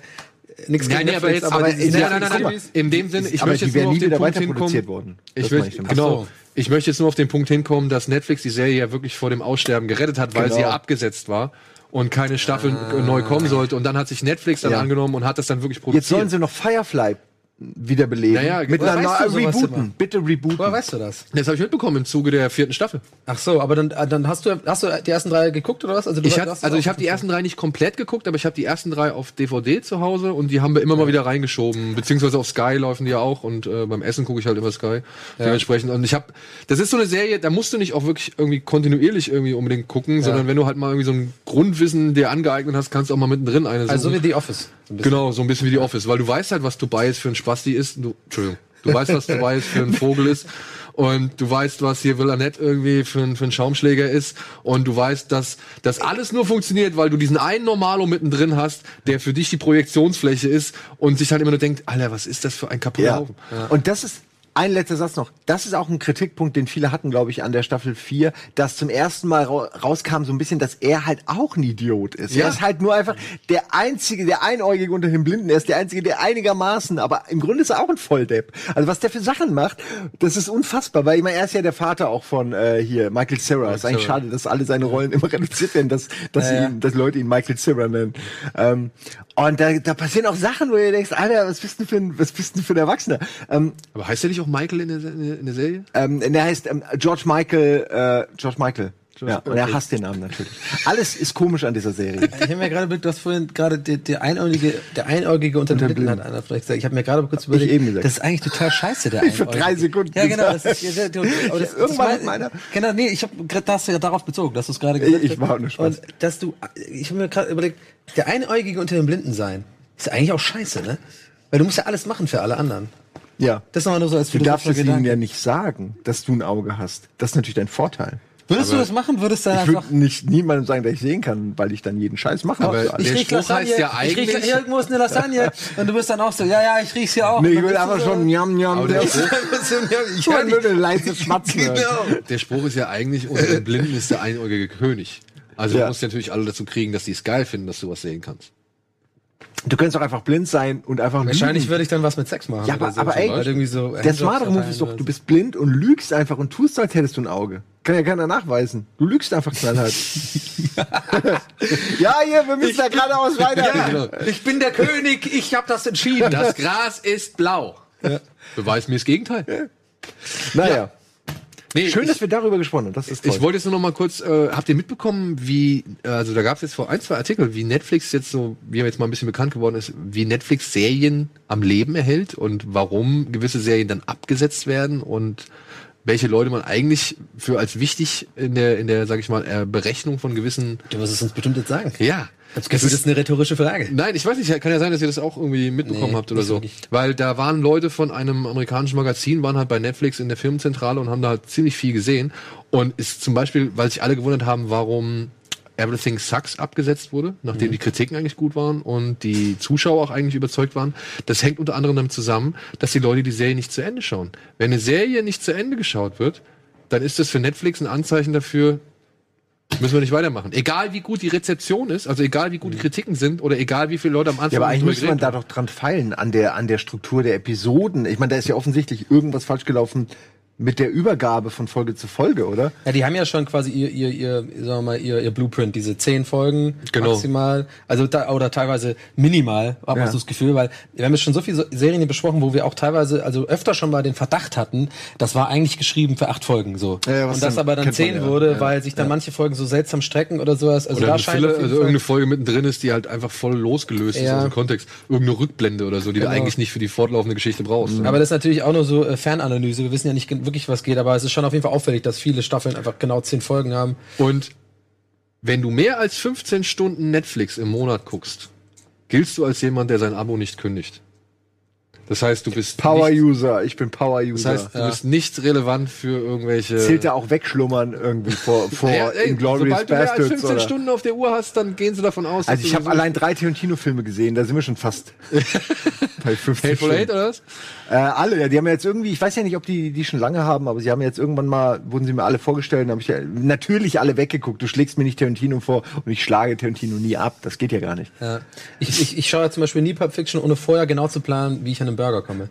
nichts Nein, gegen nee, aber Netflix, jetzt, aber aber nein, nein, nein, nein. In dem Sinne, ich aber möchte die jetzt nur auf den Punkt hinkommen. produziert worden. Ich will, genau. Ich möchte jetzt nur auf den Punkt hinkommen, dass Netflix die Serie ja wirklich vor dem Aussterben gerettet hat, weil Genau. sie ja abgesetzt war und keine Staffel äh, neu kommen sollte. Und dann hat sich Netflix dann Ja. angenommen und hat das dann wirklich Jetzt produziert. sollen sie noch Firefly wiederbeleben. Naja, mit einer weißt du Rebooten. immer? Bitte rebooten. Woher weißt du das? das habe ich mitbekommen im Zuge der vierten Staffel. Ach so, aber dann, äh, dann hast du hast du die ersten drei geguckt oder was? Also du, Ich hast also ich habe die ersten drei nicht komplett geguckt, aber ich habe die ersten drei auf DVD zu Hause und die haben wir immer mal wieder reingeschoben, beziehungsweise auf Sky laufen die ja auch und äh, beim Essen gucke ich halt immer Sky dementsprechend. Und ich habe, das ist so eine Serie, da musst du nicht auch wirklich irgendwie kontinuierlich irgendwie unbedingt gucken, sondern wenn du halt mal irgendwie so ein Grundwissen dir angeeignet hast, kannst du auch mal mittendrin eine also so suchen. wie The Office. So. Genau, so ein bisschen wie die Office, weil du weißt halt, was Tobias für ein Spasti ist. Du, Entschuldigung. Du weißt, was Tobias für ein Vogel ist. Und du weißt, was hier Villanette irgendwie für ein, für ein Schaumschläger ist. Und du weißt, dass das alles nur funktioniert, weil du diesen einen Normalo mittendrin hast, der für dich die Projektionsfläche ist und sich halt immer nur denkt, Alter, was ist das für ein kaputter Ja. Haufen? Und das ist ein letzter Satz noch. Das ist auch ein Kritikpunkt, den viele hatten, glaube ich, an der Staffel 4, dass zum ersten Mal ra rauskam so ein bisschen, dass er halt auch ein Idiot ist. Ja. Er ist halt nur einfach der einzige, der Einäugige unter den Blinden. Er ist der einzige, der einigermaßen, aber im Grunde ist er auch ein Volldepp. Also was der für Sachen macht, das ist unfassbar, weil ich meine, er ist ja der Vater auch von äh, hier Michael Cera. ist eigentlich schade, dass alle seine Rollen immer reduziert werden, dass, dass, sie ihn, dass Leute ihn Michael Cera nennen. Ähm, und da, da passieren auch Sachen, wo ihr denkst, Alter, was bist du für ein, was bist du für ein Erwachsener? Ähm, Aber heißt der nicht auch Michael in der, in der Serie? ähm, der heißt ähm, George Michael, äh, George Michael. Ja, und er hasst den Namen natürlich. Alles ist komisch an dieser Serie. Ich habe mir gerade überlegt, du hast vorhin gerade der, der einäugige, der Einäugige unter den Blinden hat einer vielleicht gesagt. Ich habe mir gerade kurz überlegt, eben gesagt. das ist eigentlich total scheiße, der Für Einäugige. drei Sekunden Ja, genau. Das ist, ja, der- aber das, Irgendwann das hat meiner- Genau, nee, ich habe gerade das ja darauf bezogen, dass du es gerade gesagt Ich hast. war auch nur Spaß. Und dass du, ich habe mir gerade überlegt, der Einäugige unter den Blinden sein, ist eigentlich auch scheiße, ne? Weil du musst ja alles machen für alle anderen. Ja. Das ist aber nur so als Du darfst es ihnen ja nicht sagen, dass du ein Auge hast. Das ist natürlich dein Vorteil. Würdest du das machen? Würdest du dann Ich einfach würde nicht niemandem sagen, dass ich sehen kann, weil ich dann jeden Scheiß mache. Aber Also, ich- Der riech Spruch Lasagne, heißt ja ich riech, eigentlich- irgendwo ist eine Lasagne und du bist dann auch so, ja, ja, ich riech's hier auch. nee, ich will einfach so- schon njam, njam. Aber der der- Spruch, ich hör nur eine leise Schmatzen. Genau. der Spruch ist ja eigentlich, unter den Blinden ist der einäugige König. Also Ja. du musst natürlich alle dazu kriegen, dass die es geil finden, dass du was sehen kannst. Du könntest auch einfach blind sein und einfach Wahrscheinlich lügen. würde ich dann was mit Sex machen. Ja, oder aber, so. aber ey, irgendwie so der Handjobs smarte Move ist doch, du bist blind und lügst einfach und tust, als hättest du ein Auge. Kann ja keiner nachweisen. Du lügst einfach knallhart. ja, hier, wir müssen da geradeaus weiter. Genau. Ich bin der König, ich habe das entschieden. Das Gras ist blau. Beweis mir das Gegenteil. Naja. Nee, Schön, ich, dass wir darüber gesprochen haben. Das ist toll. ich wollte jetzt nur noch mal kurz, äh, habt ihr mitbekommen, wie, äh, also da gab es jetzt vor ein, zwei Artikel, wie Netflix jetzt so, wie jetzt mal ein bisschen bekannt geworden ist, wie Netflix Serien am Leben erhält und warum gewisse Serien dann abgesetzt werden und welche Leute man eigentlich für als wichtig in der, in der, sag ich mal, äh, Berechnung von gewissen, Du wirst es uns bestimmt jetzt sagen. ja. Das Gefühl, das ist eine rhetorische Frage. Nein, ich weiß nicht, kann ja sein, dass ihr das auch irgendwie mitbekommen Nee, habt oder so. wirklich. Weil da waren Leute von einem amerikanischen Magazin, waren halt bei Netflix in der Firmenzentrale und haben da halt ziemlich viel gesehen. Und ist zum Beispiel, weil sich alle gewundert haben, warum Everything Sucks abgesetzt wurde, nachdem Mhm. die Kritiken eigentlich gut waren und die Zuschauer auch eigentlich überzeugt waren. Das hängt unter anderem damit zusammen, dass die Leute die Serie nicht zu Ende schauen. Wenn eine Serie nicht zu Ende geschaut wird, dann ist das für Netflix ein Anzeichen dafür, müssen wir nicht weitermachen. Egal wie gut die Rezeption ist, also egal wie gut die Kritiken sind oder egal wie viele Leute am Anfang Ja, aber eigentlich müsste man da doch dran feilen, an der, an der Struktur der Episoden. Ich meine, da ist ja offensichtlich irgendwas falsch gelaufen mit der Übergabe von Folge zu Folge, oder? Ja, die haben ja schon quasi ihr, ihr, ihr, sagen wir mal, ihr, ihr Blueprint, diese zehn Folgen Genau. maximal, also da, oder teilweise minimal, Ja. ich so das Gefühl, weil wir haben jetzt schon so viele Serien besprochen, wo wir auch teilweise, also öfter schon mal den Verdacht hatten, das war eigentlich geschrieben für acht Folgen so. Ja, ja, und das aber dann man zehn ja. wurde, weil sich dann manche Folgen so seltsam strecken oder sowas. Also Oder da scheint jeden also Fall- irgendeine Folge mittendrin ist, die halt einfach voll losgelöst ist aus dem Kontext. Irgendeine Rückblende oder so, die du Genau. eigentlich nicht für die fortlaufende Geschichte brauchst. Aber das ist natürlich auch nur so äh, Fernanalyse. Wir wissen ja nicht wirklich, was geht, aber es ist schon auf jeden Fall auffällig, dass viele Staffeln einfach genau zehn Folgen haben. Und wenn du mehr als 15 Stunden Netflix im Monat guckst, giltst du als jemand, der sein Abo nicht kündigt. Das heißt, du bist nicht, Power-User, ich bin das Power-User. heißt, du bist nicht relevant für irgendwelche Zählt ja auch wegschlummern irgendwie vor, vor Ja, ey, Inglourious sobald du mehr als Bastards 15 oder? Stunden auf der Uhr hast, dann gehen sie davon aus. Also ich habe allein drei Tarantino-Filme gesehen, da sind wir schon fast bei 15 Hateful Eight Stunden. oder was? Äh, alle, ja, die haben ja jetzt irgendwie, ich weiß ja nicht, ob die die schon lange haben, aber sie haben jetzt irgendwann mal, wurden sie mir alle vorgestellt, habe ich ja natürlich alle weggeguckt. Du schlägst mir nicht Tarantino vor und ich schlage Tarantino nie ab. Das geht ja gar nicht. Ja. Ich, ich, ich schaue ja zum Beispiel nie Pulp Fiction, ohne vorher genau zu planen, wie ich an einem Burger komme.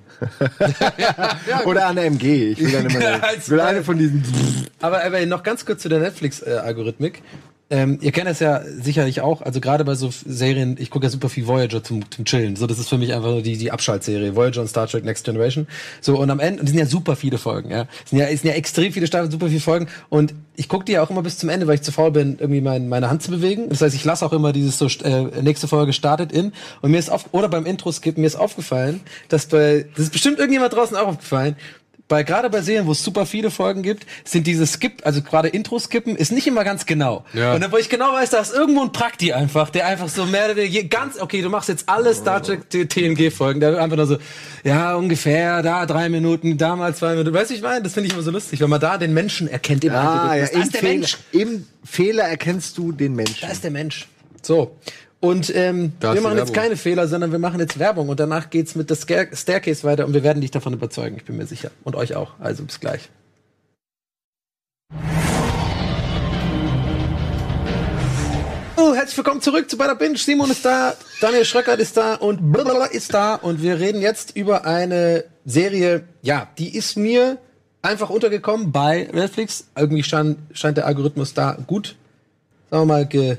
Oder an der MG. Ich will, dann immer, Ja, ich will eine von diesen. Aber, aber noch ganz kurz zu der Netflix-Algorithmik. Ähm, ihr kennt das ja sicherlich auch, also gerade bei so Serien, ich gucke ja super viel Voyager zum, zum Chillen. So, das ist für mich einfach so die, die Abschaltserie. Voyager und Star Trek Next Generation. So, und am Ende, und die sind ja super viele Folgen, ja. Es sind ja, es sind ja extrem viele Staffeln, super viele Folgen. Und ich gucke die ja auch immer bis zum Ende, weil ich zu faul bin, irgendwie mein, meine Hand zu bewegen. Das heißt, ich lasse auch immer dieses so, äh, nächste Folge startet in. Und mir ist auf, oder beim Intro skippen, mir ist aufgefallen, dass bei, das ist bestimmt irgendjemand draußen auch aufgefallen, bei gerade bei Serien, wo es super viele Folgen gibt, sind diese Skip, also gerade Intro-Skippen, ist nicht immer ganz genau. Ja. Und dann, wo ich genau weiß, da ist irgendwo ein Prakti einfach, der einfach so mehr oder weniger ganz, okay, du machst jetzt alle Star Trek TNG-Folgen, der einfach nur so, ja, ungefähr, da drei Minuten, da mal zwei Minuten. Weißt du, ich meine, das finde ich immer so lustig, wenn man da den Menschen erkennt im Ah, ja, Algorithmus. Da im ist der Fehler, Mensch. Im Fehler erkennst du den Menschen. Da ist der Mensch. So. Und ähm, wir machen jetzt Werbung. keine Fehler, sondern wir machen jetzt Werbung und danach geht's mit der Scare Staircase weiter und wir werden dich davon überzeugen, ich bin mir sicher. Und euch auch. Also bis gleich. Oh, herzlich willkommen zurück zu Bada Binge. Simon ist da, Daniel Schröckert ist da und blablabla ist da und wir reden jetzt über eine Serie, ja, die ist mir einfach untergekommen bei Netflix. Irgendwie scheint, scheint der Algorithmus da gut, sagen wir mal, ge,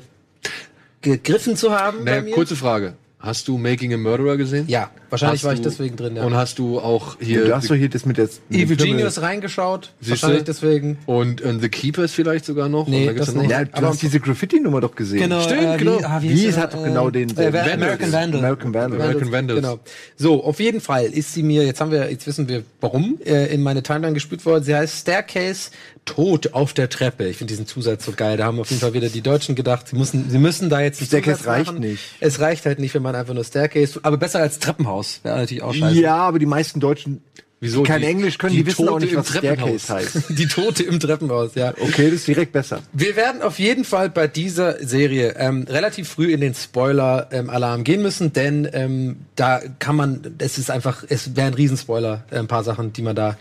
gegriffen zu haben bei Naja, mir. kurze Frage. Hast du Making a Murderer gesehen? Ja, wahrscheinlich Hast war ich deswegen drin, ja. Und hast du auch hier Du hast doch hier das mit der. Evil. Genius reingeschaut, Siehste? wahrscheinlich deswegen. und, und The Keepers vielleicht sogar noch? Nee, da gibt's das noch- nicht. Ja, du Aber- hast diese Graffiti-Nummer doch gesehen. Genau, Stimmt, äh, genau. Wie, ah, Wie hieß es hat doch genau den- Äh, den- American Vandal. American Vandal. American Vandals. Genau. So, auf jeden Fall ist sie mir, jetzt haben wir, jetzt wissen wir warum, äh, in meine Timeline gespült worden. Sie heißt Staircase Tod auf der Treppe. Ich finde diesen Zusatz so geil. Da haben auf jeden Fall wieder die Deutschen gedacht, sie müssen, sie müssen da jetzt einen Staircase Zusatz reicht machen. nicht. Es reicht halt nicht, wenn man einfach nur Staircase, aber besser als Treppenhaus. Wäre natürlich auch scheiße. Ja, aber die meisten Deutschen, Wieso? die kein Die- Englisch können, die die, wissen auch Tote nicht, im was Treppenhaus. Staircase heißt. Die Tote im Treppenhaus, ja. Okay, das ist direkt besser. Wir werden auf jeden Fall bei dieser Serie ähm, relativ früh in den Spoiler-Alarm gehen müssen, denn ähm, da kann man, es ist einfach, es wäre ein Riesenspoiler, äh, ein paar Sachen, die man da.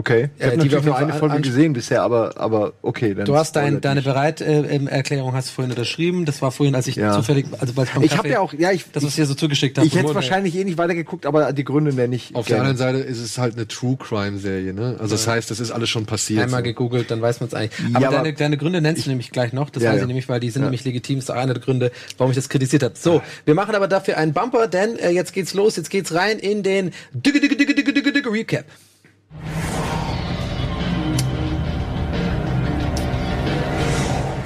Okay. Ich Äh, habe natürlich nur eine Folge gesehen bisher, aber, aber okay. Dann Du hast dein, deine. Bereit-Erklärung hast du vorhin unterschrieben. Das war vorhin, als ich Ja. zufällig, also bei beim Ich habe ja auch, ja, ich, das, was ich dir so zugeschickt habe. ich hätte wahrscheinlich eh nicht weitergeguckt, aber die Gründe nenne ich. Auf der gerne. anderen Seite ist es halt eine True Crime Serie, ne? Also das heißt, das ist alles schon passiert. Einmal so. gegoogelt, dann weiß man es eigentlich. Aber, Ja, aber- deine, deine Gründe nennst du nämlich gleich noch. Das Ja, weiß ja. ich nämlich, weil die sind nämlich legitim. Das ist auch einer der Gründe, warum ich das kritisiert habe. So, wir machen aber dafür einen Bumper, denn äh, jetzt geht's los. Jetzt geht's rein in den Recap.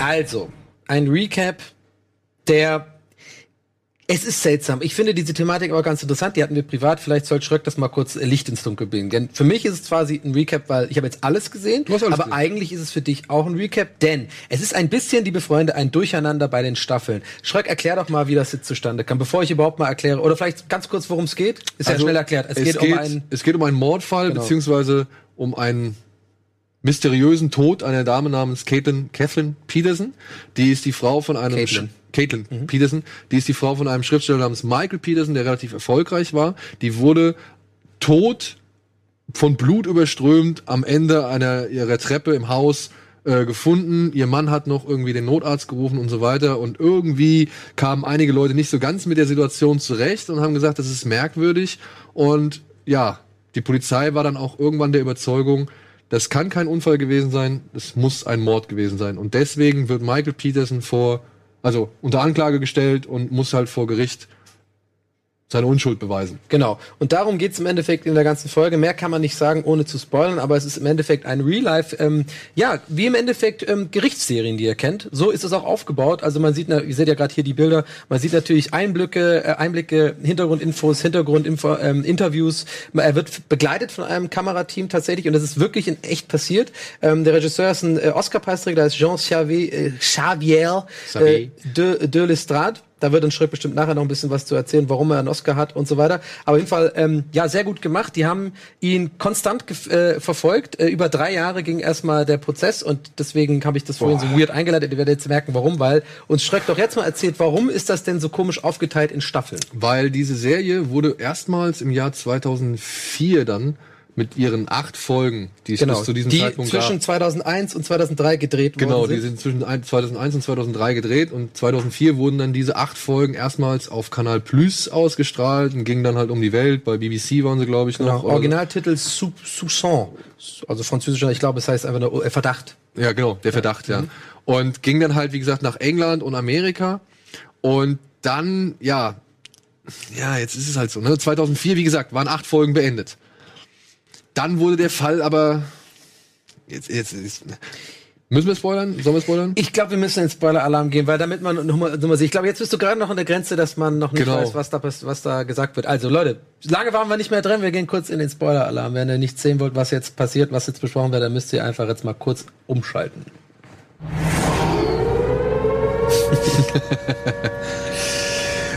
Also, ein Recap, der es ist seltsam. Ich finde diese Thematik aber ganz interessant. Die hatten wir privat. Vielleicht soll Schröck das mal kurz äh, Licht ins Dunkel bringen. Denn für mich ist es quasi ein Recap, weil ich habe jetzt alles gesehen. Du hast alles aber gesehen. eigentlich ist es für dich auch ein Recap, denn es ist ein bisschen, liebe Freunde, ein Durcheinander bei den Staffeln. Schröck, erklär doch mal, wie das jetzt zustande kam, bevor ich überhaupt mal erkläre. Oder vielleicht ganz kurz, worum es geht. Ist ja Also, schnell erklärt. Es, geht, um einen. es geht um einen Mordfall, Genau. beziehungsweise um einen mysteriösen Tod einer Dame namens Caitlin, Kathleen Peterson. Die ist die Frau von einem Caitlin. Caitlin Peterson. Die ist die Frau von einem Schriftsteller namens Michael Peterson, der relativ erfolgreich war. Die wurde tot, von Blut überströmt, am Ende einer ihrer Treppe im Haus äh, gefunden. Ihr Mann hat noch irgendwie den Notarzt gerufen und so weiter. Und irgendwie kamen einige Leute nicht so ganz mit der Situation zurecht und haben gesagt, das ist merkwürdig. Und ja, die Polizei war dann auch irgendwann der Überzeugung, das kann kein Unfall gewesen sein, das muss ein Mord gewesen sein. Und deswegen wird Michael Peterson vor, also unter Anklage gestellt und muss halt vor Gericht seine Unschuld beweisen. Genau. Und darum geht's im Endeffekt in der ganzen Folge. Mehr kann man nicht sagen, ohne zu spoilern, aber es ist im Endeffekt ein Real-Life, ähm, ja, wie im Endeffekt ähm, Gerichtsserien, die ihr kennt. So ist es auch aufgebaut. Also man sieht, na- ihr seht ja gerade hier die Bilder, man sieht natürlich Einblicke, äh, Einblicke, Hintergrundinfos, Hintergrundinfo, ähm, Interviews. Er wird begleitet von einem Kamerateam tatsächlich und das ist wirklich in echt passiert. Ähm, der Regisseur ist ein äh, Oscar-Preisträger, der ist Jean Xavier, äh, Xavier äh, Xavier. de, de Lestrade. Da wird uns Schritt bestimmt nachher noch ein bisschen was zu erzählen, warum er einen Oscar hat und so weiter. Aber auf jeden Fall, ähm, ja, sehr gut gemacht. Die haben ihn konstant äh, verfolgt. Äh, über drei Jahre ging erstmal der Prozess und deswegen habe ich das vorhin so weird eingeleitet. Ihr werdet jetzt merken, warum, weil uns Schreck doch jetzt mal erzählt, warum ist das denn so komisch aufgeteilt in Staffeln? Weil diese Serie wurde erstmals im Jahr 2004 dann mit ihren acht Folgen, die es Genau, bis zu diesem die Zeitpunkt zwischen gab. 2001 und 2003 gedreht Genau, worden die sind. zwischen ein- 2001 und 2003 gedreht und 2004 wurden dann diese acht Folgen erstmals auf Kanal Plus ausgestrahlt und gingen dann halt um die Welt. Bei BBC waren sie, glaube ich, Genau, noch. oder- Originaltitel Sou- Soupçon, also französischer, ich glaube, es heißt einfach nur äh, Verdacht. Ja, genau, der Verdacht, ja. Und ging dann halt, wie gesagt, nach England und Amerika. Und dann, ja, ja, jetzt ist es halt so, ne? 2004, wie gesagt, waren acht Folgen beendet. Dann wurde der Fall aber, jetzt, jetzt, ist, müssen wir spoilern? Sollen wir spoilern? Ich glaube, wir müssen in den Spoiler-Alarm gehen, weil damit man nochmal noch mal sieht. Ich glaube, jetzt bist du gerade noch an der Grenze, dass man noch nicht Genau. weiß, was da, was da gesagt wird. Also Leute, lange waren wir nicht mehr drin. Wir gehen kurz in den Spoiler-Alarm. Wenn ihr nicht sehen wollt, was jetzt passiert, was jetzt besprochen wird, dann müsst ihr einfach jetzt mal kurz umschalten.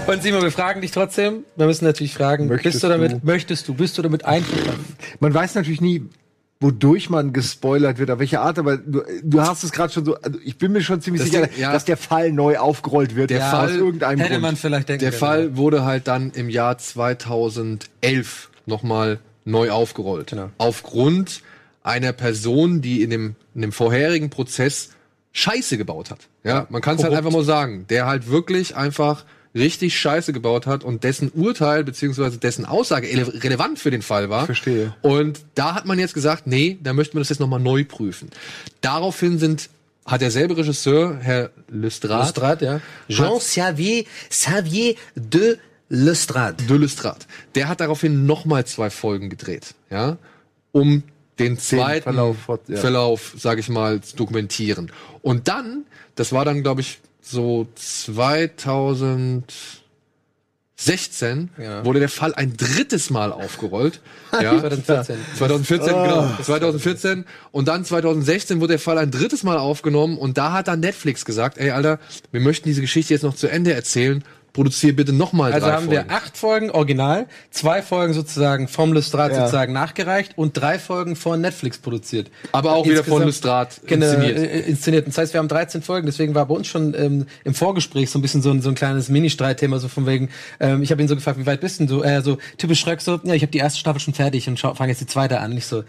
Und Simon, wir fragen dich trotzdem. Wir müssen natürlich fragen, Möchtest bist du damit, du? möchtest du, bist du damit einverstanden? Man weiß natürlich nie, wodurch man gespoilert wird, auf welche Art, aber du, du hast es gerade schon so, also ich bin mir schon ziemlich Das sicher, Ding- ja. dass der Fall neu aufgerollt wird. Der aus Fall irgendeinem Hätte Grund. man vielleicht denken Der können, Fall wurde halt dann im Jahr 2011 nochmal neu aufgerollt. Genau. Aufgrund einer Person, die in dem, in dem vorherigen Prozess Scheiße gebaut hat. Ja, man kann es halt einfach mal sagen. Der halt wirklich einfach richtig Scheiße gebaut hat und dessen Urteil beziehungsweise dessen Aussage ele- relevant für den Fall war. Verstehe. Und da hat man jetzt gesagt, nee, da möchten wir das jetzt nochmal neu prüfen. Daraufhin sind hat derselbe Regisseur, Herr Lestrade, Lestrade, ja. Jean-Xavier Xavier de Lestrade. de Lestrade. Der hat daraufhin nochmal zwei Folgen gedreht, ja, um den zweiten Verlauf ja. Verlauf, sag ich mal, zu dokumentieren. Und dann, das war dann, glaube ich, so 2016, Ja. wurde der Fall ein drittes Mal aufgerollt. ja. 2014. 2014, genau. 2014. Und dann 2016 wurde der Fall ein drittes Mal aufgenommen und da hat dann Netflix gesagt, ey, Alter, wir möchten diese Geschichte jetzt noch zu Ende erzählen. Produzier bitte nochmal Also drei haben Folgen. wir acht Folgen original, zwei Folgen sozusagen vom Lestrade Ja. sozusagen nachgereicht und drei Folgen von Netflix produziert. Aber auch wieder von Insgesamt- Lestrade Genau, inszeniert. äh, inszeniert. Das heißt, wir haben 13 Folgen, deswegen war bei uns schon ähm, im Vorgespräch so ein bisschen so ein, so ein kleines Mini-Streitthema, so von wegen, ähm, ich habe ihn so gefragt, wie weit bist denn du? Äh, so typisch Schröck, so, ja, ich habe die erste Staffel schon fertig und fange jetzt die zweite an. Und ich so,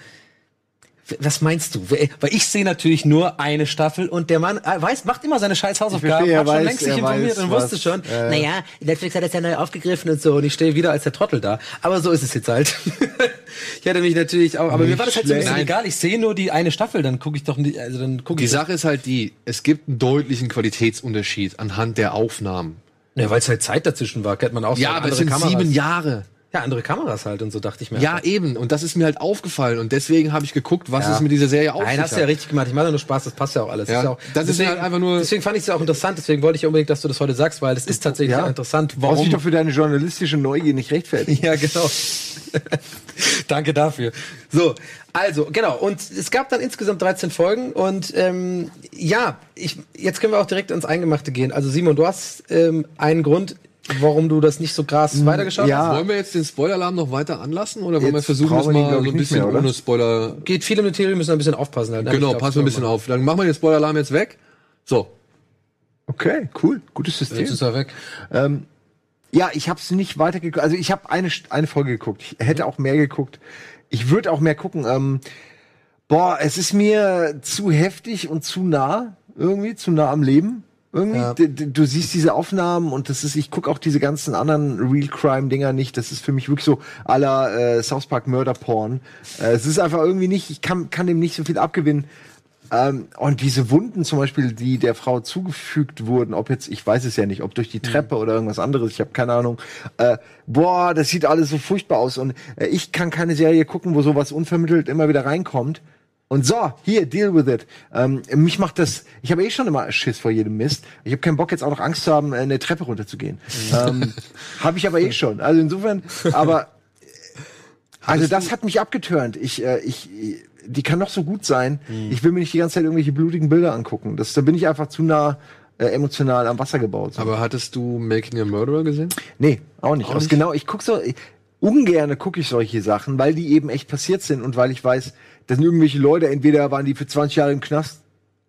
was meinst du? Weil ich sehe natürlich nur eine Staffel und der Mann äh, weiß, macht immer seine scheiß Hausaufgaben, verstehe, er hat schon weiß- längst sich er informiert weiß, und wusste was, schon, äh, naja, Netflix hat das ja neu aufgegriffen und so und ich stehe wieder als der Trottel da. Aber so ist es jetzt halt. ich hätte mich natürlich auch, aber mir war das halt so ein bisschen egal. Ich sehe nur die eine Staffel, dann gucke ich doch nicht, also dann gucke Die ich. Sache ist halt die, es gibt einen deutlichen Qualitätsunterschied anhand der Aufnahmen. Ja, weil es halt Zeit dazwischen war, kennt man auch so Ja, aber es sind Kameras. sieben Jahre. Ja, andere Kameras halt und so dachte ich mir. Ja, eben. Und das ist mir halt aufgefallen. Und deswegen habe ich geguckt, was Ja. es mit dieser Serie auf Nein, hast du ja richtig gemacht. Ich mache nur Spaß, das passt ja auch alles. Ja, ist ja auch, das ist halt einfach nur- Deswegen fand ich es ja auch interessant, deswegen wollte ich unbedingt, dass du das heute sagst, weil es ist tatsächlich Ja. interessant, Brauchst dich warum. doch für deine journalistische Neugier nicht rechtfertigen. Ja, genau. Danke dafür. So, also, genau. Und es gab dann insgesamt 13 Folgen und ähm, ja, ich, jetzt können wir auch direkt ins Eingemachte gehen. Also Simon, du hast ähm, einen Grund, warum du das nicht so krass weitergeschaut ja. hast. Wollen wir jetzt den Spoiler-Alarm noch weiter anlassen oder wollen wir Jetzt versuchen, das mal so ein bisschen mehr, ohne Spoiler. Geht viel im Material, müssen ein bisschen aufpassen. Halt? Genau, passen wir ein bisschen auf. Dann machen wir den Spoiler-Alarm jetzt weg. So. Okay, cool. Gutes Jetzt System. ist er weg. Ähm, ja, ich habe es nicht weitergeguckt. Also ich habe eine, eine Folge geguckt. Ich hätte auch mehr geguckt. Ich würde auch mehr gucken. Ähm, boah, es ist mir zu heftig und zu nah irgendwie, zu nah am Leben. Irgendwie, Ja. Du siehst diese Aufnahmen und das ist, ich guck auch diese ganzen anderen Real Crime Dinger nicht. Das ist für mich wirklich so aller äh, South Park Murder Porn. Äh, es ist einfach irgendwie nicht, ich kann, kann dem nicht so viel abgewinnen. Ähm, und diese Wunden zum Beispiel, die der Frau zugefügt wurden, ob jetzt, ich weiß es ja nicht, ob durch die Treppe oder irgendwas anderes, ich habe keine Ahnung. Äh, boah, das sieht alles so furchtbar aus. Und äh, ich kann keine Serie gucken, wo sowas unvermittelt immer wieder reinkommt. Und so, hier, deal with it. Ähm, mich macht das, ich habe eh schon immer Schiss vor jedem Mist. Ich habe keinen Bock jetzt auch noch Angst zu haben, äh, eine Treppe runterzugehen. ähm, habe ich aber eh schon. Also insofern, aber also das hat mich abgeturnt. Ich, äh, ich, die kann noch so gut sein. Ich will mir nicht die ganze Zeit irgendwelche blutigen Bilder angucken. Das, da bin ich einfach zu nah äh, emotional am Wasser gebaut. So. Aber hattest du Making a Murderer gesehen? nee, auch nicht. Auch nicht? genau, ich guck so, ich, ungerne gucke ich solche Sachen, weil die eben echt passiert sind und weil ich weiß, das sind irgendwelche Leute, entweder waren die für 20 Jahre im Knast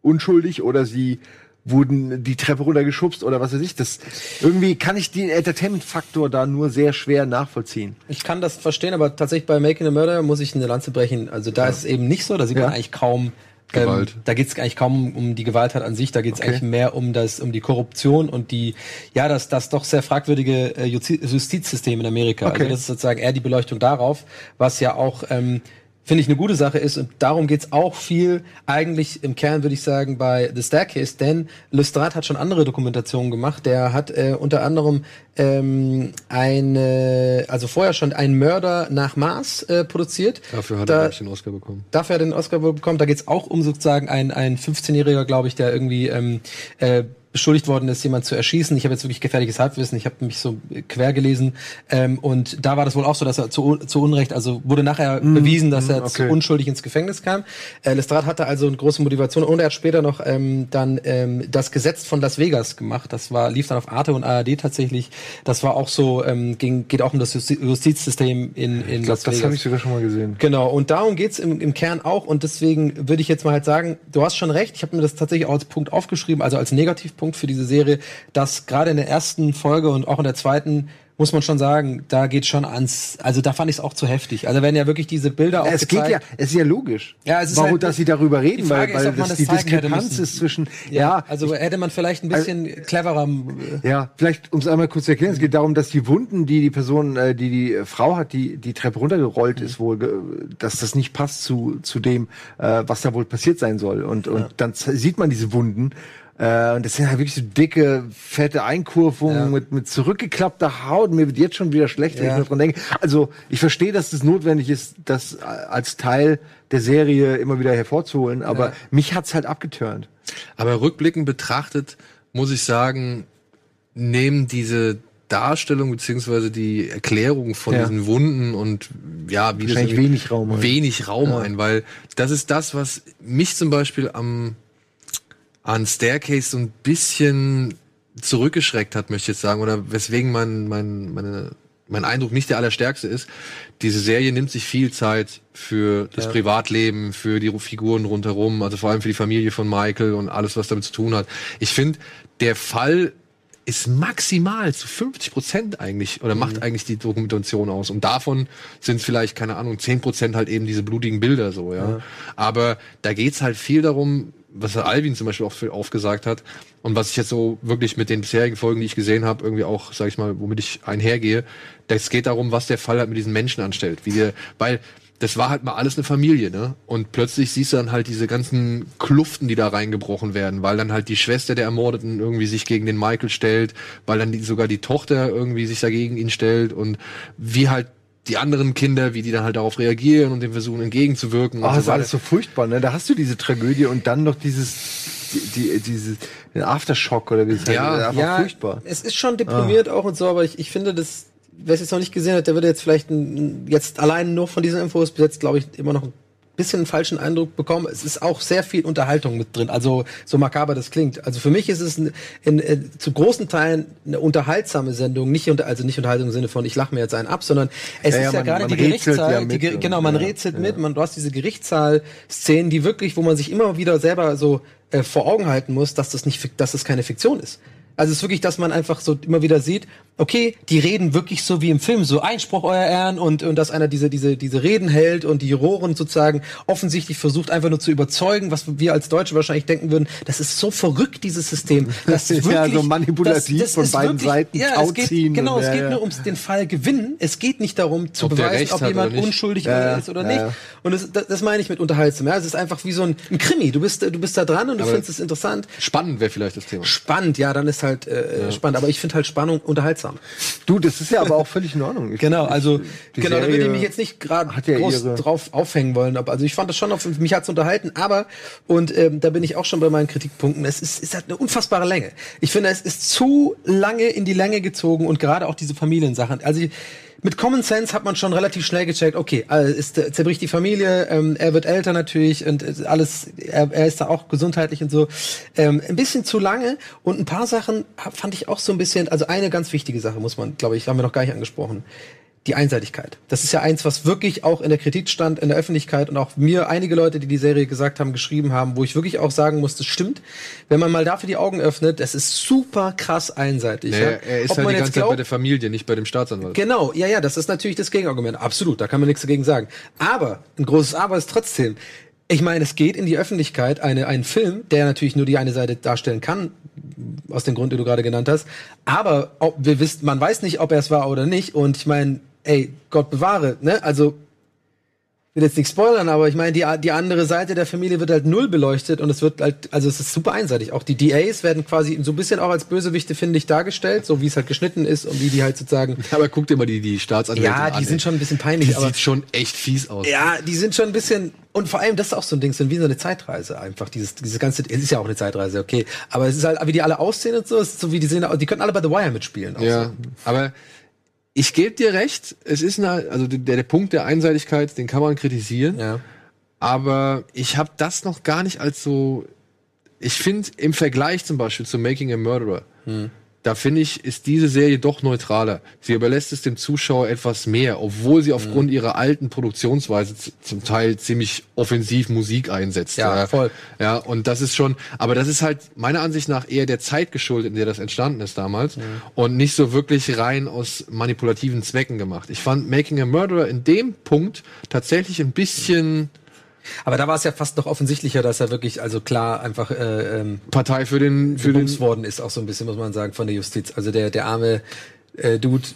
unschuldig oder sie wurden die Treppe runtergeschubst oder was weiß ich. Das irgendwie kann ich den Entertainment-Faktor da nur sehr schwer nachvollziehen. Ich kann das verstehen, aber tatsächlich bei Making a Murder muss ich eine Lanze brechen. Also da ist es eben nicht so, da sieht Ja. man eigentlich kaum Gewalt. Ähm, da geht es eigentlich kaum um die Gewalttat an sich, da geht es eigentlich mehr um das, um die Korruption und die, ja, das, das doch sehr fragwürdige äh, Justi- Justizsystem in Amerika. Okay. Also das ist sozusagen eher die Beleuchtung darauf, was ja auch ähm, finde ich eine gute Sache ist und darum geht's auch viel eigentlich im Kern würde ich sagen bei The Staircase, denn Lestrade hat schon andere Dokumentationen gemacht. Der hat äh, unter anderem ähm, eine, also vorher schon einen Mörder nach Maß äh, produziert. Dafür hat Da- er, ich, den Oscar bekommen. dafür hat er den Oscar bekommen. Da geht's auch um sozusagen ein, ein 15-Jähriger, glaube ich, der irgendwie ähm, äh, beschuldigt worden ist, jemand zu erschießen. Ich habe jetzt wirklich gefährliches Halbwissen. Ich habe mich so quer gelesen. Ähm, und da war das wohl auch so, dass er zu, zu Unrecht, also wurde nachher bewiesen, dass er zu okay. unschuldig ins Gefängnis kam. Äh, Lestrade hatte also eine große Motivation und er hat später noch ähm, dann ähm, das Gesetz von Las Vegas gemacht. Das war lief dann auf Arte und ARD tatsächlich. Das war auch so, ähm, ging, geht auch um das Justi- Justizsystem in, in Ich glaube, Las das Vegas. habe ich sogar schon mal gesehen. Genau, und darum geht's im, im Kern auch. Und deswegen würde ich jetzt mal halt sagen, du hast schon recht, ich habe mir das tatsächlich auch als Punkt aufgeschrieben, also als Negativpunkt für diese Serie, dass gerade in der ersten Folge und auch in der zweiten muss man schon sagen, da geht schon ans, also da fand ich es auch zu heftig. Also wenn ja wirklich diese Bilder Es geht ja, es ist ja logisch. Ja, es ist Warum, halt- dass sie darüber reden, weil, ist, weil man das, das die Diskrepanz ist zwischen, ja, ja, also hätte man vielleicht ein bisschen cleverer. äh, Ja, vielleicht, um es einmal kurz zu erklären, es geht darum, dass die Wunden, die die Person, äh, die die äh, Frau hat, die die Treppe runtergerollt ist, wohl, ge- dass das nicht passt zu zu dem, äh, was da wohl passiert sein soll. Und und dann sieht man diese Wunden. Äh, und das sind halt wirklich so dicke, fette Einkurvungen Ja. mit, mit zurückgeklappter Haut. Mir wird jetzt schon wieder schlecht, wenn Ja. ich nur dran denke. Also ich verstehe, dass es notwendig ist, das als Teil der Serie immer wieder hervorzuholen, aber Ja. mich hat's halt abgeturnt. Aber rückblickend betrachtet, muss ich sagen, nehmen diese Darstellung beziehungsweise die Erklärung von Ja. diesen Wunden und ja, wie das wenig Raum ein. wenig Raum ein, weil das ist das, was mich zum Beispiel am an Staircase so ein bisschen zurückgeschreckt hat, möchte ich jetzt sagen, oder weswegen mein, mein, meine, mein Eindruck nicht der allerstärkste ist. Diese Serie nimmt sich viel Zeit für das Privatleben, für die Figuren rundherum, also vor allem für die Familie von Michael und alles, was damit zu tun hat. Ich finde, der Fall ist maximal zu 50 Prozent eigentlich oder macht eigentlich die Dokumentation aus. Und davon sind vielleicht, keine Ahnung, 10 Prozent halt eben diese blutigen Bilder so, ja. Aber da geht's halt viel darum, was Alvin zum Beispiel auch viel aufgesagt hat und was ich jetzt so wirklich mit den bisherigen Folgen, die ich gesehen habe, irgendwie auch, sag ich mal, womit ich einhergehe, es geht darum, was der Fall halt mit diesen Menschen anstellt. Wie der, weil das war halt mal alles eine Familie, ne? Und plötzlich siehst du dann halt diese ganzen Kluften, die da reingebrochen werden, weil dann halt die Schwester der Ermordeten irgendwie sich gegen den Michael stellt, weil dann die, sogar die Tochter irgendwie sich dagegen ihn stellt und wie halt die anderen Kinder, wie die dann halt darauf reagieren und dem versuchen entgegenzuwirken. Oh, und das ist weiter. alles so furchtbar, ne? Da hast du diese Tragödie und dann noch dieses, die, die, dieses, den Aftershock oder wie es Ja, heißt. Einfach furchtbar. Es ist schon deprimiert auch und so, aber ich, ich finde das, wer es jetzt noch nicht gesehen hat, der würde jetzt vielleicht ein, jetzt allein nur von diesen Infos bis jetzt, glaube ich, immer noch ein bisschen einen falschen Eindruck bekommen. Es ist auch sehr viel Unterhaltung mit drin, also so makaber das klingt. Also für mich ist es ein, in, in, zu großen Teilen eine unterhaltsame Sendung, nicht unter, also nicht Unterhaltung im Sinne von ich lache mir jetzt einen ab, sondern es Ja, ist ja, ja gerade die rätselt Gerichtssaal, ja die, mit genau, man ja, rätselt mit, man du hast diese Gerichtssaal-Szenen, die wirklich, wo man sich immer wieder selber so äh, vor Augen halten muss, dass das nicht, dass das keine Fiktion ist. Also es ist wirklich, dass man einfach so immer wieder sieht, okay, die reden wirklich so wie im Film, so Einspruch, euer Ehren, und, und dass einer diese, diese, diese Reden hält und die Juroren sozusagen offensichtlich versucht, einfach nur zu überzeugen, was wir als Deutsche wahrscheinlich denken würden, das ist so verrückt, dieses System. Das ist ja so manipulativ von ist beiden Seiten, Ja, es geht, genau, und- es ja, geht ja. nur ums den Fall gewinnen. Es geht nicht darum, zu Ob beweisen, ob jemand unschuldig Ja, ist oder ja, nicht. ja. Und das, das, das meine ich mit unterhaltsam. Ja, es ist einfach wie so ein, ein Krimi. Du bist, du bist da dran und du Aber- findest es interessant. Spannend wäre vielleicht das Thema. Spannend, ja, dann ist halt äh, spannend. Aber ich finde halt Spannung unterhaltsam. Du, das ist ja aber auch völlig in Ordnung. Ich- Genau, also die genau, da würde ich Serie mich jetzt nicht gerade hat ja groß ihre- drauf aufhängen wollen. Aber also ich fand das schon, auf, mich hat's unterhalten, aber und ähm, da bin ich auch schon bei meinen Kritikpunkten. Es ist, ist halt eine unfassbare Länge. Ich finde, es ist zu lange in die Länge gezogen und gerade auch diese Familiensachen. Also ich, mit Common Sense hat man schon relativ schnell gecheckt, okay, ist, äh, zerbricht die Familie, ähm, er wird älter natürlich und äh, alles, er, er ist da auch gesundheitlich und so. Ähm, ein bisschen zu lange und ein paar Sachen fand ich auch so ein bisschen, also eine ganz wichtige Sache muss man, glaube ich, haben wir noch gar nicht angesprochen die Einseitigkeit. Das ist ja eins, was wirklich auch in der Kritik stand, in der Öffentlichkeit und auch mir einige Leute, die die Serie gesagt haben, geschrieben haben, wo ich wirklich auch sagen muss, das stimmt. Wenn man mal dafür die Augen öffnet, das ist super krass einseitig. Naja, ja. er ist Ob halt man die ganze Zeit bei glaubt- der Familie, nicht bei dem Staatsanwalt. Genau, ja, ja, das ist natürlich das Gegenargument. Absolut, da kann man nichts dagegen sagen. Aber, ein großes Aber ist trotzdem, ich meine, es geht in die Öffentlichkeit eine, ein Film, der natürlich nur die eine Seite darstellen kann, aus dem Grund, den du gerade genannt hast. Aber ob, wir wissen, man weiß nicht, ob er es war oder nicht. Und ich meine, ey, Gott bewahre, ne? Also, will jetzt nicht spoilern, aber ich meine, die, die andere Seite der Familie wird halt null beleuchtet und es wird halt, also es ist super einseitig. Auch die DAs werden quasi so ein bisschen auch als Bösewichte, finde ich, dargestellt, so wie es halt geschnitten ist und wie die halt sozusagen Aber guck dir mal die, die Staatsanwältin ja, an. die ey. sind schon ein bisschen peinlich, Die aber sieht schon echt fies aus. ja, die sind schon ein bisschen und vor allem das ist auch so ein Ding, so wie so eine Zeitreise einfach. Dieses dieses ganze, es ist ja auch eine Zeitreise, okay, aber es ist halt wie die alle aussehen und so, es ist so wie die sehen, die könnten alle bei The Wire mitspielen. Ja, so. aber ich gebe dir recht, es ist eine, also der, der Punkt der Einseitigkeit, den kann man kritisieren, ja. aber ich habe das noch gar nicht als so. Ich finde im Vergleich zum Beispiel zu Making a Murderer, Hm. Da finde ich, ist diese Serie doch neutraler. Sie überlässt es dem Zuschauer etwas mehr, obwohl sie aufgrund ihrer alten Produktionsweise zum Teil ziemlich offensiv Musik einsetzt. Ja, voll. Ja, und das ist schon, aber das ist halt meiner Ansicht nach eher der Zeit geschuldet, in der das entstanden ist damals und nicht so wirklich rein aus manipulativen Zwecken gemacht. Ich fand Making a Murderer in dem Punkt tatsächlich ein bisschen Aber da war es ja fast noch offensichtlicher, dass er wirklich also klar einfach äh, ähm, Partei für den, für den, worden ist, auch so ein bisschen, muss man sagen, von der Justiz. Also der, der arme äh, Dude,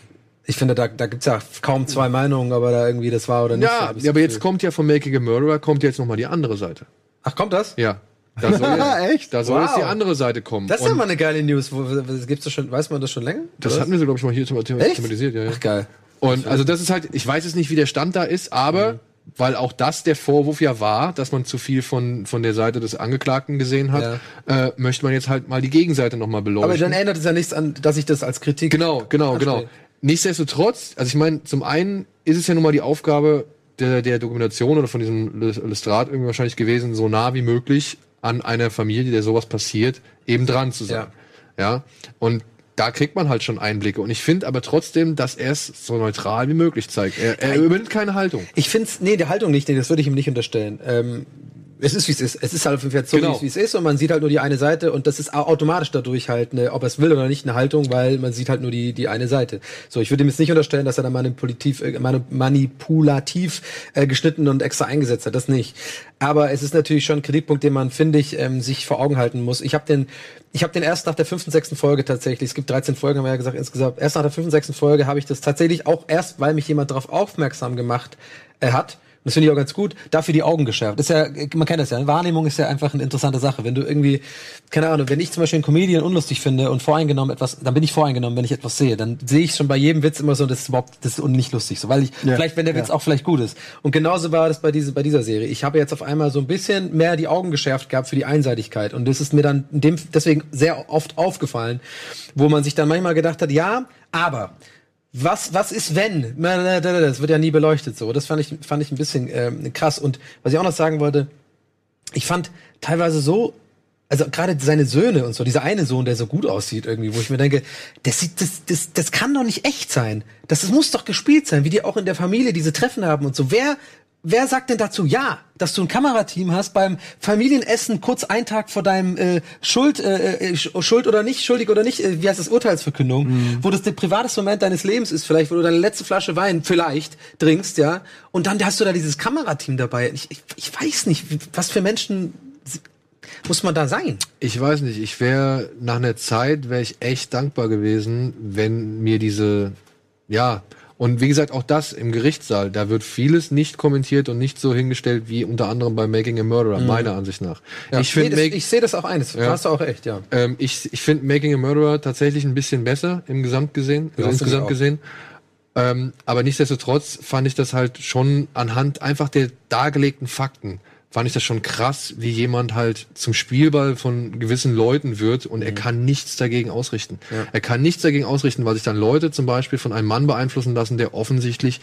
ich finde, da, da gibt's ja kaum zwei Meinungen, aber da irgendwie das war oder nicht. ja, ja, so aber jetzt kommt ja von Making a Murderer kommt jetzt noch mal die andere Seite. Ach, kommt das? Ja. Da soll jetzt, Echt? Da soll jetzt die Wow. andere Seite kommen. Das ist ja mal eine geile News. Wo, gibt's das schon, weiß man das schon länger? das Oder hatten wir so, glaube ich, mal hier thematisiert. Ja, ja. Ach geil. Und also das ist halt, ich weiß jetzt nicht, wie der Stand da ist, aber weil auch das der Vorwurf ja war, dass man zu viel von, von der Seite des Angeklagten gesehen hat, äh, möchte man jetzt halt mal die Gegenseite nochmal beleuchten. Aber dann ändert es ja nichts an, dass ich das als Kritik. Genau, genau, genau. Nichtsdestotrotz, also ich meine, zum einen ist es ja nun mal die Aufgabe der, der Dokumentation oder von diesem Illustrat irgendwie wahrscheinlich gewesen, so nah wie möglich an einer Familie, der sowas passiert, eben dran zu sein. Ja. Und da kriegt man halt schon Einblicke. Und ich finde aber trotzdem, dass er es so neutral wie möglich zeigt. Er, er übernimmt keine Haltung. Ich find's, nee, der Haltung nicht, nee, das würde ich ihm nicht unterstellen. Ähm, es ist wie es ist. Es ist halt Fall so, Genau. wie es ist und man sieht halt nur die eine Seite und das ist au- automatisch dadurch halt, eine, ob er es will oder nicht, eine Haltung, weil man sieht halt nur die, die eine Seite. So, ich würde ihm jetzt nicht unterstellen, dass er da manipulativ, äh, mani- manipulativ äh, geschnitten und extra eingesetzt hat, das nicht. Aber es ist natürlich schon ein Kritikpunkt, den man, finde ich, ähm, sich vor Augen halten muss. Ich habe den, ich habe den erst nach der fünften, sechsten Folge tatsächlich, es gibt 13 Folgen, haben wir ja gesagt, insgesamt, erst nach der fünften, sechsten Folge habe ich das tatsächlich auch erst, weil mich jemand darauf aufmerksam gemacht äh, hat, das finde ich auch ganz gut, dafür die Augen geschärft. Das ist ja, man kennt das ja, Wahrnehmung ist ja einfach eine interessante Sache. Wenn du irgendwie, keine Ahnung, wenn ich zum Beispiel einen Comedian unlustig finde und voreingenommen etwas, dann bin ich voreingenommen, wenn ich etwas sehe. Dann sehe ich schon bei jedem Witz immer so, das ist überhaupt, das ist nicht lustig, so, weil ich, vielleicht, wenn der Witz auch vielleicht gut ist. Und genauso war das bei dieser, bei dieser Serie. Ich habe jetzt auf einmal so ein bisschen mehr die Augen geschärft gehabt für die Einseitigkeit. Und das ist mir dann dem, deswegen sehr oft aufgefallen, wo man sich dann manchmal gedacht hat, ja, aber, was, was ist wenn? Das wird ja nie beleuchtet so. Das fand ich, fand ich ein bisschen ähm, krass. Und was ich auch noch sagen wollte, ich fand teilweise so, also gerade seine Söhne und so, dieser eine Sohn, der so gut aussieht irgendwie, wo ich mir denke, das sieht, das, das, das kann doch nicht echt sein. Das, das muss doch gespielt sein, wie die auch in der Familie diese Treffen haben und so. Wer, wer sagt denn dazu ja, dass du ein Kamerateam hast beim Familienessen kurz einen Tag vor deinem äh, Schuld, äh, äh, Sch- Schuld oder nicht, schuldig oder nicht, äh, wie heißt das, Urteilsverkündung, wo das der privates Moment deines Lebens ist, vielleicht, wo du deine letzte Flasche Wein vielleicht trinkst, ja, und dann hast du da dieses Kamerateam dabei. Ich, ich, ich weiß nicht, was für Menschen muss man da sein? Ich weiß nicht, ich wäre nach einer Zeit, wäre ich echt dankbar gewesen, wenn mir diese, ja, und wie gesagt, auch das im Gerichtssaal, da wird vieles nicht kommentiert und nicht so hingestellt wie unter anderem bei Making a Murderer, meiner Ansicht nach. ich finde, nee, das- ich sehe das auch ein, das Ja. hast du auch echt, ja. ähm, ich, ich finde Making a Murderer tatsächlich ein bisschen besser im Gesamt gesehen, also Ja, ich insgesamt gesehen. Ähm, aber nichtsdestotrotz fand ich das halt schon anhand einfach der dargelegten Fakten, fand ich das schon krass, wie jemand halt zum Spielball von gewissen Leuten wird und er Mhm. kann nichts dagegen ausrichten. Er kann nichts dagegen ausrichten, weil sich dann Leute zum Beispiel von einem Mann beeinflussen lassen, der offensichtlich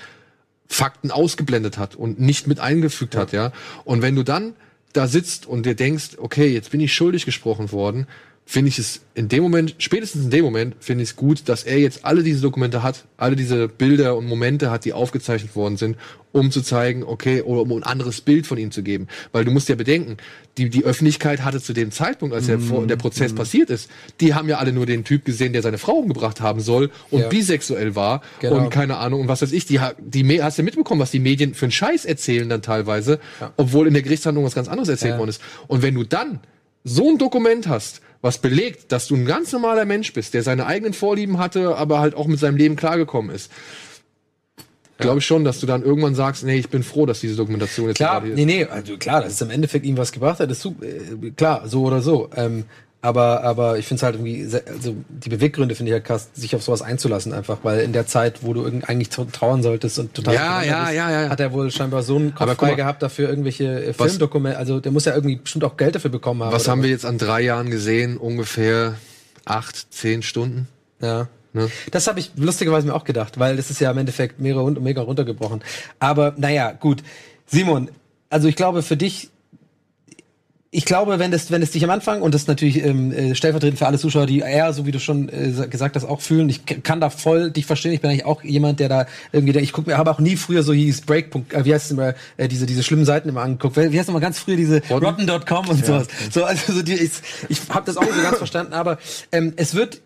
Fakten ausgeblendet hat und nicht mit eingefügt hat, ja. Und wenn du dann da sitzt und dir denkst, okay, jetzt bin ich schuldig gesprochen worden, finde ich es in dem Moment, spätestens in dem Moment, finde ich es gut, dass er jetzt alle diese Dokumente hat, alle diese Bilder und Momente hat, die aufgezeichnet worden sind, um zu zeigen, okay, oder um ein anderes Bild von ihm zu geben. Weil du musst ja bedenken, die, die Öffentlichkeit hatte zu dem Zeitpunkt, als der. Vor- der Prozess passiert ist, die haben ja alle nur den Typ gesehen, der seine Frau umgebracht haben soll und Ja. bisexuell war Genau. und keine Ahnung und was weiß ich. Die, die hast du mitbekommen, was die Medien für einen Scheiß erzählen dann teilweise, obwohl in der Gerichtshandlung was ganz anderes erzählt Ja. worden ist. Und wenn du dann so ein Dokument hast, was belegt, dass du ein ganz normaler Mensch bist, der seine eigenen Vorlieben hatte, aber halt auch mit seinem Leben klargekommen ist, glaube ich schon, dass du dann irgendwann sagst, nee, ich bin froh, dass diese Dokumentation jetzt Klar, gerade hier nee, nee, also klar, dass es im Endeffekt ihm was gebracht hat, ist super, äh, klar, so oder so. Ähm, aber, aber ich finde es halt irgendwie, sehr, also die Beweggründe finde ich halt krass, sich auf sowas einzulassen einfach, weil in der Zeit, wo du eigentlich trau- trauern solltest und total Ja, ja, bist, ja, ja. hat er wohl scheinbar so einen Kopf frei gehabt dafür irgendwelche äh, was- Filmdokumente, also der muss ja irgendwie bestimmt auch Geld dafür bekommen haben. Was haben wir jetzt an drei Jahren gesehen? Ungefähr acht, zehn Stunden. Ja. Ne? Das habe ich lustigerweise mir auch gedacht, weil das ist ja im Endeffekt mehrere und mega runtergebrochen. Aber naja, gut. Simon, also ich glaube für dich, ich glaube, wenn es, wenn es dich am Anfang, und das ist natürlich ähm, äh, stellvertretend für alle Zuschauer, die eher, so wie du schon äh, sa- gesagt hast, auch fühlen, ich kann da voll dich verstehen. Ich bin eigentlich auch jemand, der da irgendwie, der, ich gucke mir, habe auch nie früher so hieß Breakpunkt, äh, wie heißt es immer, äh, diese, diese schlimmen Seiten immer angeguckt. Wie heißt immer ganz früher diese Rotten? Rotten.com und sowas. So, also so die, ich, ich habe das auch nicht so ganz verstanden, aber ähm, es wird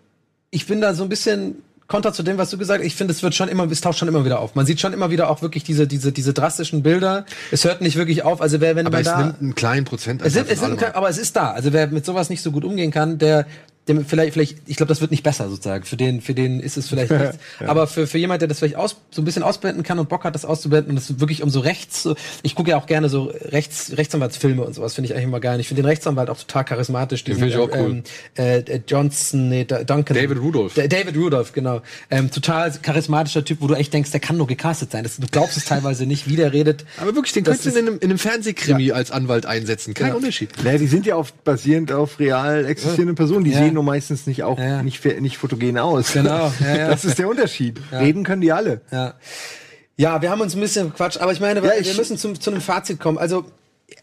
ich bin da so ein bisschen konter zu dem, was du gesagt hast. Ich finde, es wird schon immer, es taucht schon immer wieder auf. Man sieht schon immer wieder auch wirklich diese, diese, diese drastischen Bilder. Es hört nicht wirklich auf. Also wer, wenn Aber man es da, nimmt einen kleinen Prozent. es sind, es sind, aber es ist da. Also wer mit sowas nicht so gut umgehen kann, der, dem vielleicht, vielleicht, ich glaube, das wird nicht besser sozusagen. Für den, für den ist es vielleicht nichts. Aber für, für jemand, der das vielleicht aus, so ein bisschen ausblenden kann und Bock hat, das auszublenden und es wirklich um so rechts, so- ich gucke ja auch gerne so Rechts, Rechtsanwaltsfilme und sowas, finde ich eigentlich immer geil. Ich finde den Rechtsanwalt auch total charismatisch. Den finde ich auch cool. äh, äh, Johnson, nee, Duncan. David Rudolph. Da- David Rudolph, genau. Ähm, total charismatischer Typ, wo du echt denkst, der kann nur gecastet sein. Das, du glaubst es teilweise nicht, wie der redet. aber wirklich, den Das könntest du in einem, in einem Fernsehkrimi als Anwalt einsetzen. Kein Ja. Unterschied. Naja, die sind ja oft basierend auf real existierenden Personen. Die Ja. sehen nur meistens nicht auch nicht, nicht fotogen aus. Genau. Das ist der Unterschied. Reden können die alle. Ja. Ja, wir haben uns ein bisschen gequatscht, aber ich meine, Ja, wir ich- müssen zum, zu einem Fazit kommen. Also,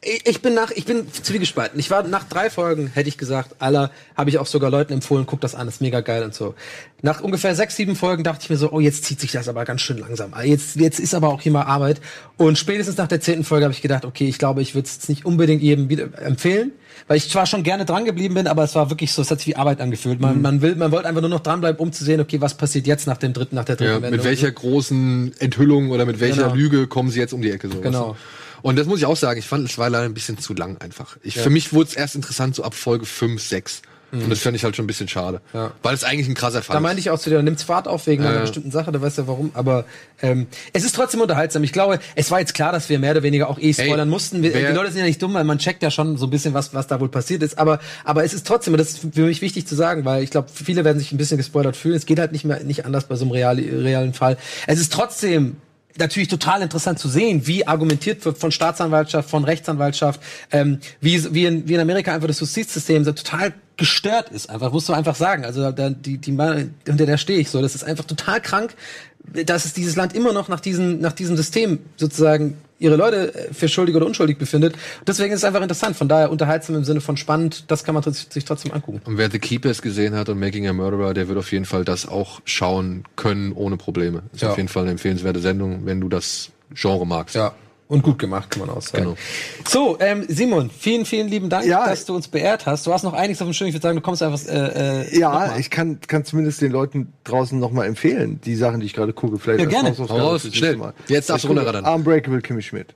ich, bin nach, ich bin zwiegespalten. Ich war nach drei Folgen, hätte ich gesagt, aller, habe ich auch sogar Leuten empfohlen, guck das an, ist mega geil und so. Nach ungefähr sechs, sieben Folgen dachte ich mir so, oh, jetzt zieht sich das aber ganz schön langsam. Jetzt, jetzt ist aber auch hier mal Arbeit. Und spätestens nach der zehnten Folge habe ich gedacht, okay, ich glaube, ich würde es nicht unbedingt jedem wieder empfehlen. Weil ich zwar schon gerne dran geblieben bin, aber es war wirklich so, es hat sich wie Arbeit angefühlt. Man, Mhm. man will, man wollte einfach nur noch dranbleiben, um zu sehen, okay, was passiert jetzt nach dem dritten, nach der dritten Ja, mit Wendung. welcher großen Enthüllung oder mit welcher Genau. Lüge kommen sie jetzt um die Ecke? So, Genau. du? Und das muss ich auch sagen, ich fand, es war leider ein bisschen zu lang einfach. Ich, Für mich wurde es erst interessant so ab Folge 5, 6. Und das fand ich halt schon ein bisschen schade. Mhm. Ja. Weil es eigentlich ein krasser Fall Da meinte ich auch zu dir, nimmt's Fahrt auf wegen einer Ja. bestimmten Sache, da weißt du warum. Aber ähm, es ist trotzdem unterhaltsam. Ich glaube, es war jetzt klar, dass wir mehr oder weniger auch eh spoilern Ey, mussten. Wir, die Leute sind ja nicht dumm, weil man checkt ja schon so ein bisschen, was, was da wohl passiert ist. Aber, aber es ist trotzdem, und das ist für mich wichtig zu sagen, weil ich glaube, viele werden sich ein bisschen gespoilert fühlen. Es geht halt nicht mehr nicht anders bei so einem real, realen Fall. Es ist trotzdem natürlich total interessant zu sehen, wie argumentiert wird von Staatsanwaltschaft, von Rechtsanwaltschaft, ähm, wie, wie, in, wie in Amerika einfach das Justizsystem so total gestört ist. Einfach, musst du einfach sagen. Also da, die, die, hinter der stehe ich so. Das ist einfach total krank, dass es dieses Land immer noch nach diesem, nach diesem System sozusagen ihre Leute äh, für schuldig oder unschuldig befindet. Deswegen ist es einfach interessant. Von daher unterhaltsam im Sinne von spannend. Das kann man sich trotzdem angucken. Und wer The Keepers gesehen hat und Making a Murderer, der wird auf jeden Fall das auch schauen können ohne Probleme. Ist Ja. auf jeden Fall eine empfehlenswerte Sendung, wenn du das Genre magst. Ja. Und gut gemacht, kann man auch sagen. Genau. So, ähm, Simon, vielen, vielen lieben Dank, Ja. dass du uns beehrt hast. Du hast noch einiges auf dem Schirm. Ich würde sagen, du kommst einfach. Äh, äh, Ja, nochmal. ich kann, kann zumindest den Leuten draußen noch mal empfehlen, die Sachen, die ich gerade gucke. Vielleicht Ja, gerne. Raus, fürs schnell. nächste Mal. Jetzt darfst Ich du gucke runterraddern. Unbreakable Kimmy Schmidt.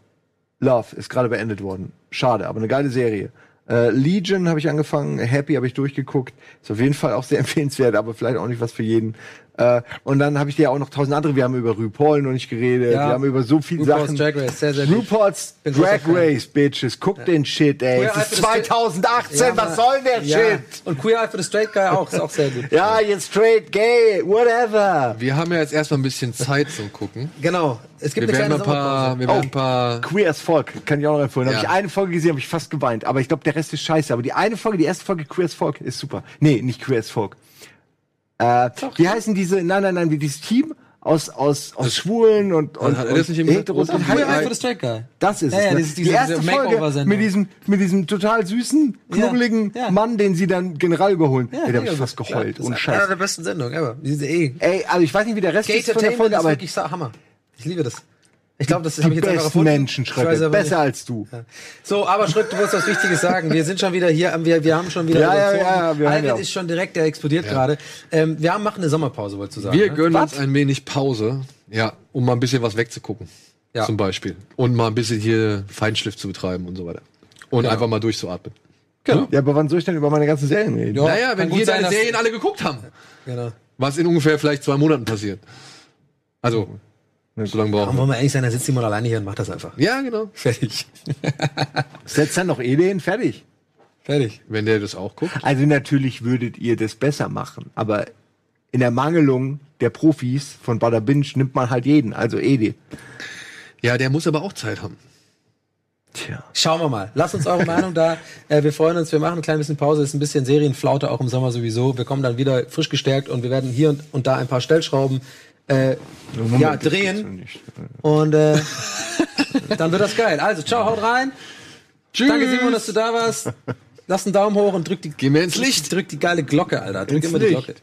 Love ist gerade beendet worden. Schade, aber eine geile Serie. Äh, Legion habe ich angefangen, Happy habe ich durchgeguckt. Ist auf jeden Fall auch sehr empfehlenswert, aber vielleicht auch nicht was für jeden. Äh, und dann habe ich dir auch noch tausend andere. Wir haben über RuPaul noch nicht geredet. Ja. Wir haben über so viele RuPaul's Sachen. Drag Race, sehr, sehr gut. RuPaul's Drag. Race, Bitches. Guck den Shit, ey. Es ist for the Straight- 2018. Ja, was soll der ja. Shit? Und Queer Eye for the Straight Guy auch, ist auch sehr gut. Ja, jetzt straight, gay, whatever. Wir haben ja jetzt erstmal ein bisschen Zeit zum Gucken. Genau. Es gibt Wir eine werden kleine ein paar, wir werden Oh. ein paar Queer as Folk, kann ich auch noch empfehlen. Ja. Habe ich eine Folge gesehen, habe ich fast geweint. Aber ich glaube, der Rest ist scheiße. Aber die eine Folge, die erste Folge Queer as Folk ist super. Nee, nicht Queer as Folk. Äh, wie heißen diese, nein, nein, nein, wie dieses Team aus, aus, aus Schwulen und, und, hat er das nicht im Heteros und Früher Hi- einfach das Straight Guy. Das ist Ja, es. ja, ne? dieses- die diese- erste diese Folge mit diesem, mit diesem total süßen, knubbeligen Ja. Mann, den sie dann General überholen. Ja, da habe mega ich fast geheult. Und das ist Scheiß. der besten Sendungen ever. Diese eh. Ey, also ich weiß nicht, wie der Rest ist von der Folge, ist aber wirklich Hammer. Ich liebe das. Ich glaube, das habe ich jetzt einfach erfunden. Menschen Ich weiß schreiben. Besser als du. So, aber Schröck, du wolltest was Wichtiges sagen. Wir sind schon wieder hier, wir, wir haben schon wieder Ja, ja, ja, wir haben Alfred ja- ist schon direkt, der explodiert gerade. Ähm, wir haben, machen eine Sommerpause, wolltest du sagen. Wir ne? gönnen Was? uns ein wenig Pause, ja, um mal ein bisschen was wegzugucken. Ja. Zum Beispiel. Und mal ein bisschen hier Feinschliff zu betreiben und so weiter. Und einfach mal durchzuatmen. Genau. Ja, aber wann soll ich denn über meine ganzen Serien reden? Ja, naja, wenn wir deine Serien alle geguckt haben. Genau. Was in ungefähr vielleicht zwei Monaten passiert. Also, so lange Warum brauchen wir. wollen wir ehrlich sein, dann sitzt Simon alleine hier und macht das einfach. Ja, genau. Fertig. Setzt dann noch Eden fertig. Fertig. Wenn der das auch guckt. Also natürlich würdet ihr das besser machen, aber in der Mangelung der Profis von Bada Binge nimmt man halt jeden, also Edi. Ja, der muss aber auch Zeit haben. Tja. Schauen wir mal. Lasst uns eure Meinung da. Äh, wir freuen uns. Wir machen ein klein bisschen Pause. Ist ein bisschen Serienflaute auch im Sommer sowieso. Wir kommen dann wieder frisch gestärkt und wir werden hier und, und da ein paar Stellschrauben äh, ja, drehen. Und äh, dann wird das geil. Also, ciao, haut rein. Tschüss. Danke, Simon, dass du da warst. Lass einen Daumen hoch und drück die, Geh mir ins Licht. drück die geile Glocke, Alter. Drück Ins immer die Licht. Glocke.